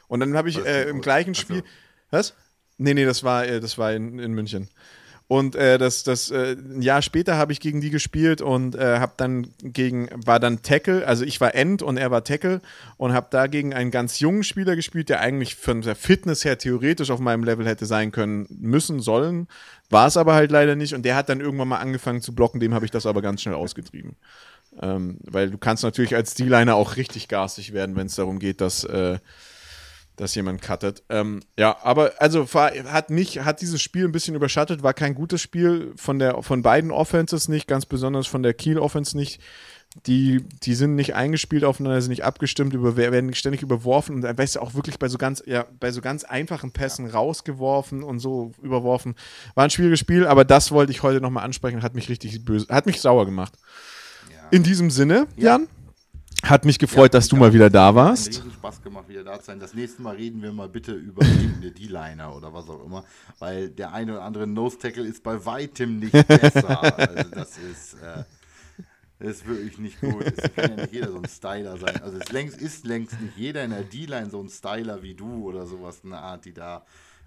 Und dann habe ich äh, im gleichen Spiel, was? Nee, nee, das war, äh, das war in, in München. Und äh, das, das äh, ein Jahr später habe ich gegen die gespielt und äh, habe dann gegen, war dann Tackle, also ich war End und er war Tackle und habe da gegen einen ganz jungen Spieler gespielt, der eigentlich von der Fitness her theoretisch auf meinem Level hätte sein können, müssen, sollen. War es aber halt leider nicht und der hat dann irgendwann mal angefangen zu blocken, dem habe ich das aber ganz schnell ausgetrieben. Ähm, weil du kannst natürlich als D-Liner auch richtig garstig werden, wenn es darum geht, dass äh, dass jemand cuttet. Ähm, ja, aber also hat mich, hat dieses Spiel ein bisschen überschattet, war kein gutes Spiel von der von beiden Offenses nicht, ganz besonders von der Kiel Offense nicht. Die, die sind nicht eingespielt aufeinander, sind nicht abgestimmt, über, werden ständig überworfen und dann weißt du auch wirklich bei so ganz, ja, bei so ganz einfachen Pässen rausgeworfen und so überworfen. War ein schwieriges Spiel, aber das wollte ich heute nochmal ansprechen, hat mich richtig böse, hat mich sauer gemacht. Ja. In diesem Sinne, Jan, hat mich gefreut, ja, dass du mal wieder da warst.
Hat Spaß gemacht, wieder da zu sein. Das nächste Mal reden wir mal bitte über irgendeine D-Liner oder was auch immer, weil der eine oder andere Nose-Tackle ist bei weitem nicht besser. also das ist, äh, das ist wirklich nicht gut. Es kann ja nicht jeder so ein Styler sein. Also es längst, ist längst nicht jeder in der D-Line so ein Styler wie du oder sowas, eine Art, die da.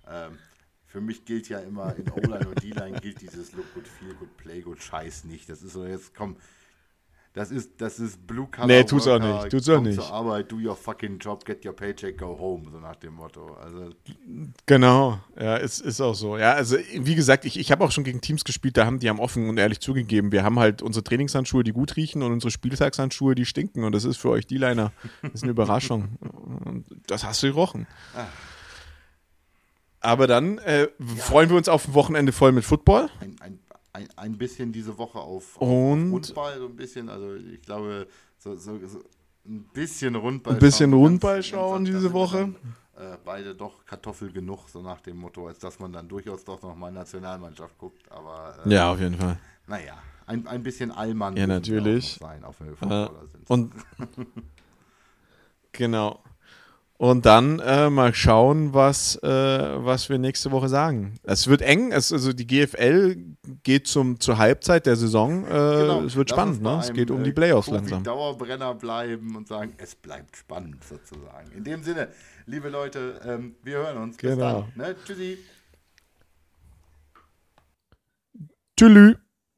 Ähm, für mich gilt ja immer in O-Line und D-Line gilt dieses Look good, feel good, play good Scheiß nicht. Das ist so, jetzt komm, das ist, das ist Blue Collar.
Nee, tut's auch nicht. Tut's auch nicht.
Zur Arbeit, do your fucking job, get your paycheck, go home, so nach dem Motto. Also.
Genau, ja, ist, ist auch so. Ja, also wie gesagt, ich, ich habe auch schon gegen Teams gespielt, da haben die haben offen und ehrlich zugegeben, wir haben halt unsere Trainingshandschuhe, die gut riechen und unsere Spieltagshandschuhe, die stinken. Und das ist für euch die Liner. Das ist eine Überraschung. Und das hast du gerochen. Ah. Aber dann äh, ja. freuen wir uns auf ein Wochenende voll mit Football.
Ein, ein ein, ein bisschen diese Woche auf,
auf, und?
Rundball, so ein bisschen. Also ich glaube, so, so, so ein bisschen Rundball.
Ein bisschen schauen, Rundball ganz, schauen ganz, diese Woche.
Dann, äh, beide doch Kartoffel genug, so nach dem Motto, als dass man dann durchaus doch nochmal Nationalmannschaft guckt. Aber
äh, ja, auf jeden Fall.
Naja, ein, ein bisschen Allmann.
Ja, natürlich.
Sein, wenn wir äh.
Und genau. Und dann äh, mal schauen, was, äh, was wir nächste Woche sagen. Es wird eng, es, also die GFL geht zum, zur Halbzeit der Saison. Äh, genau. Es wird Lass spannend, ne? es geht um die äh, Playoffs langsam.
Dauerbrenner bleiben und sagen, es bleibt spannend sozusagen. In dem Sinne, liebe Leute, ähm, wir hören uns.
Bis genau.
dann. Ne? Tschüssi.
Tschüss.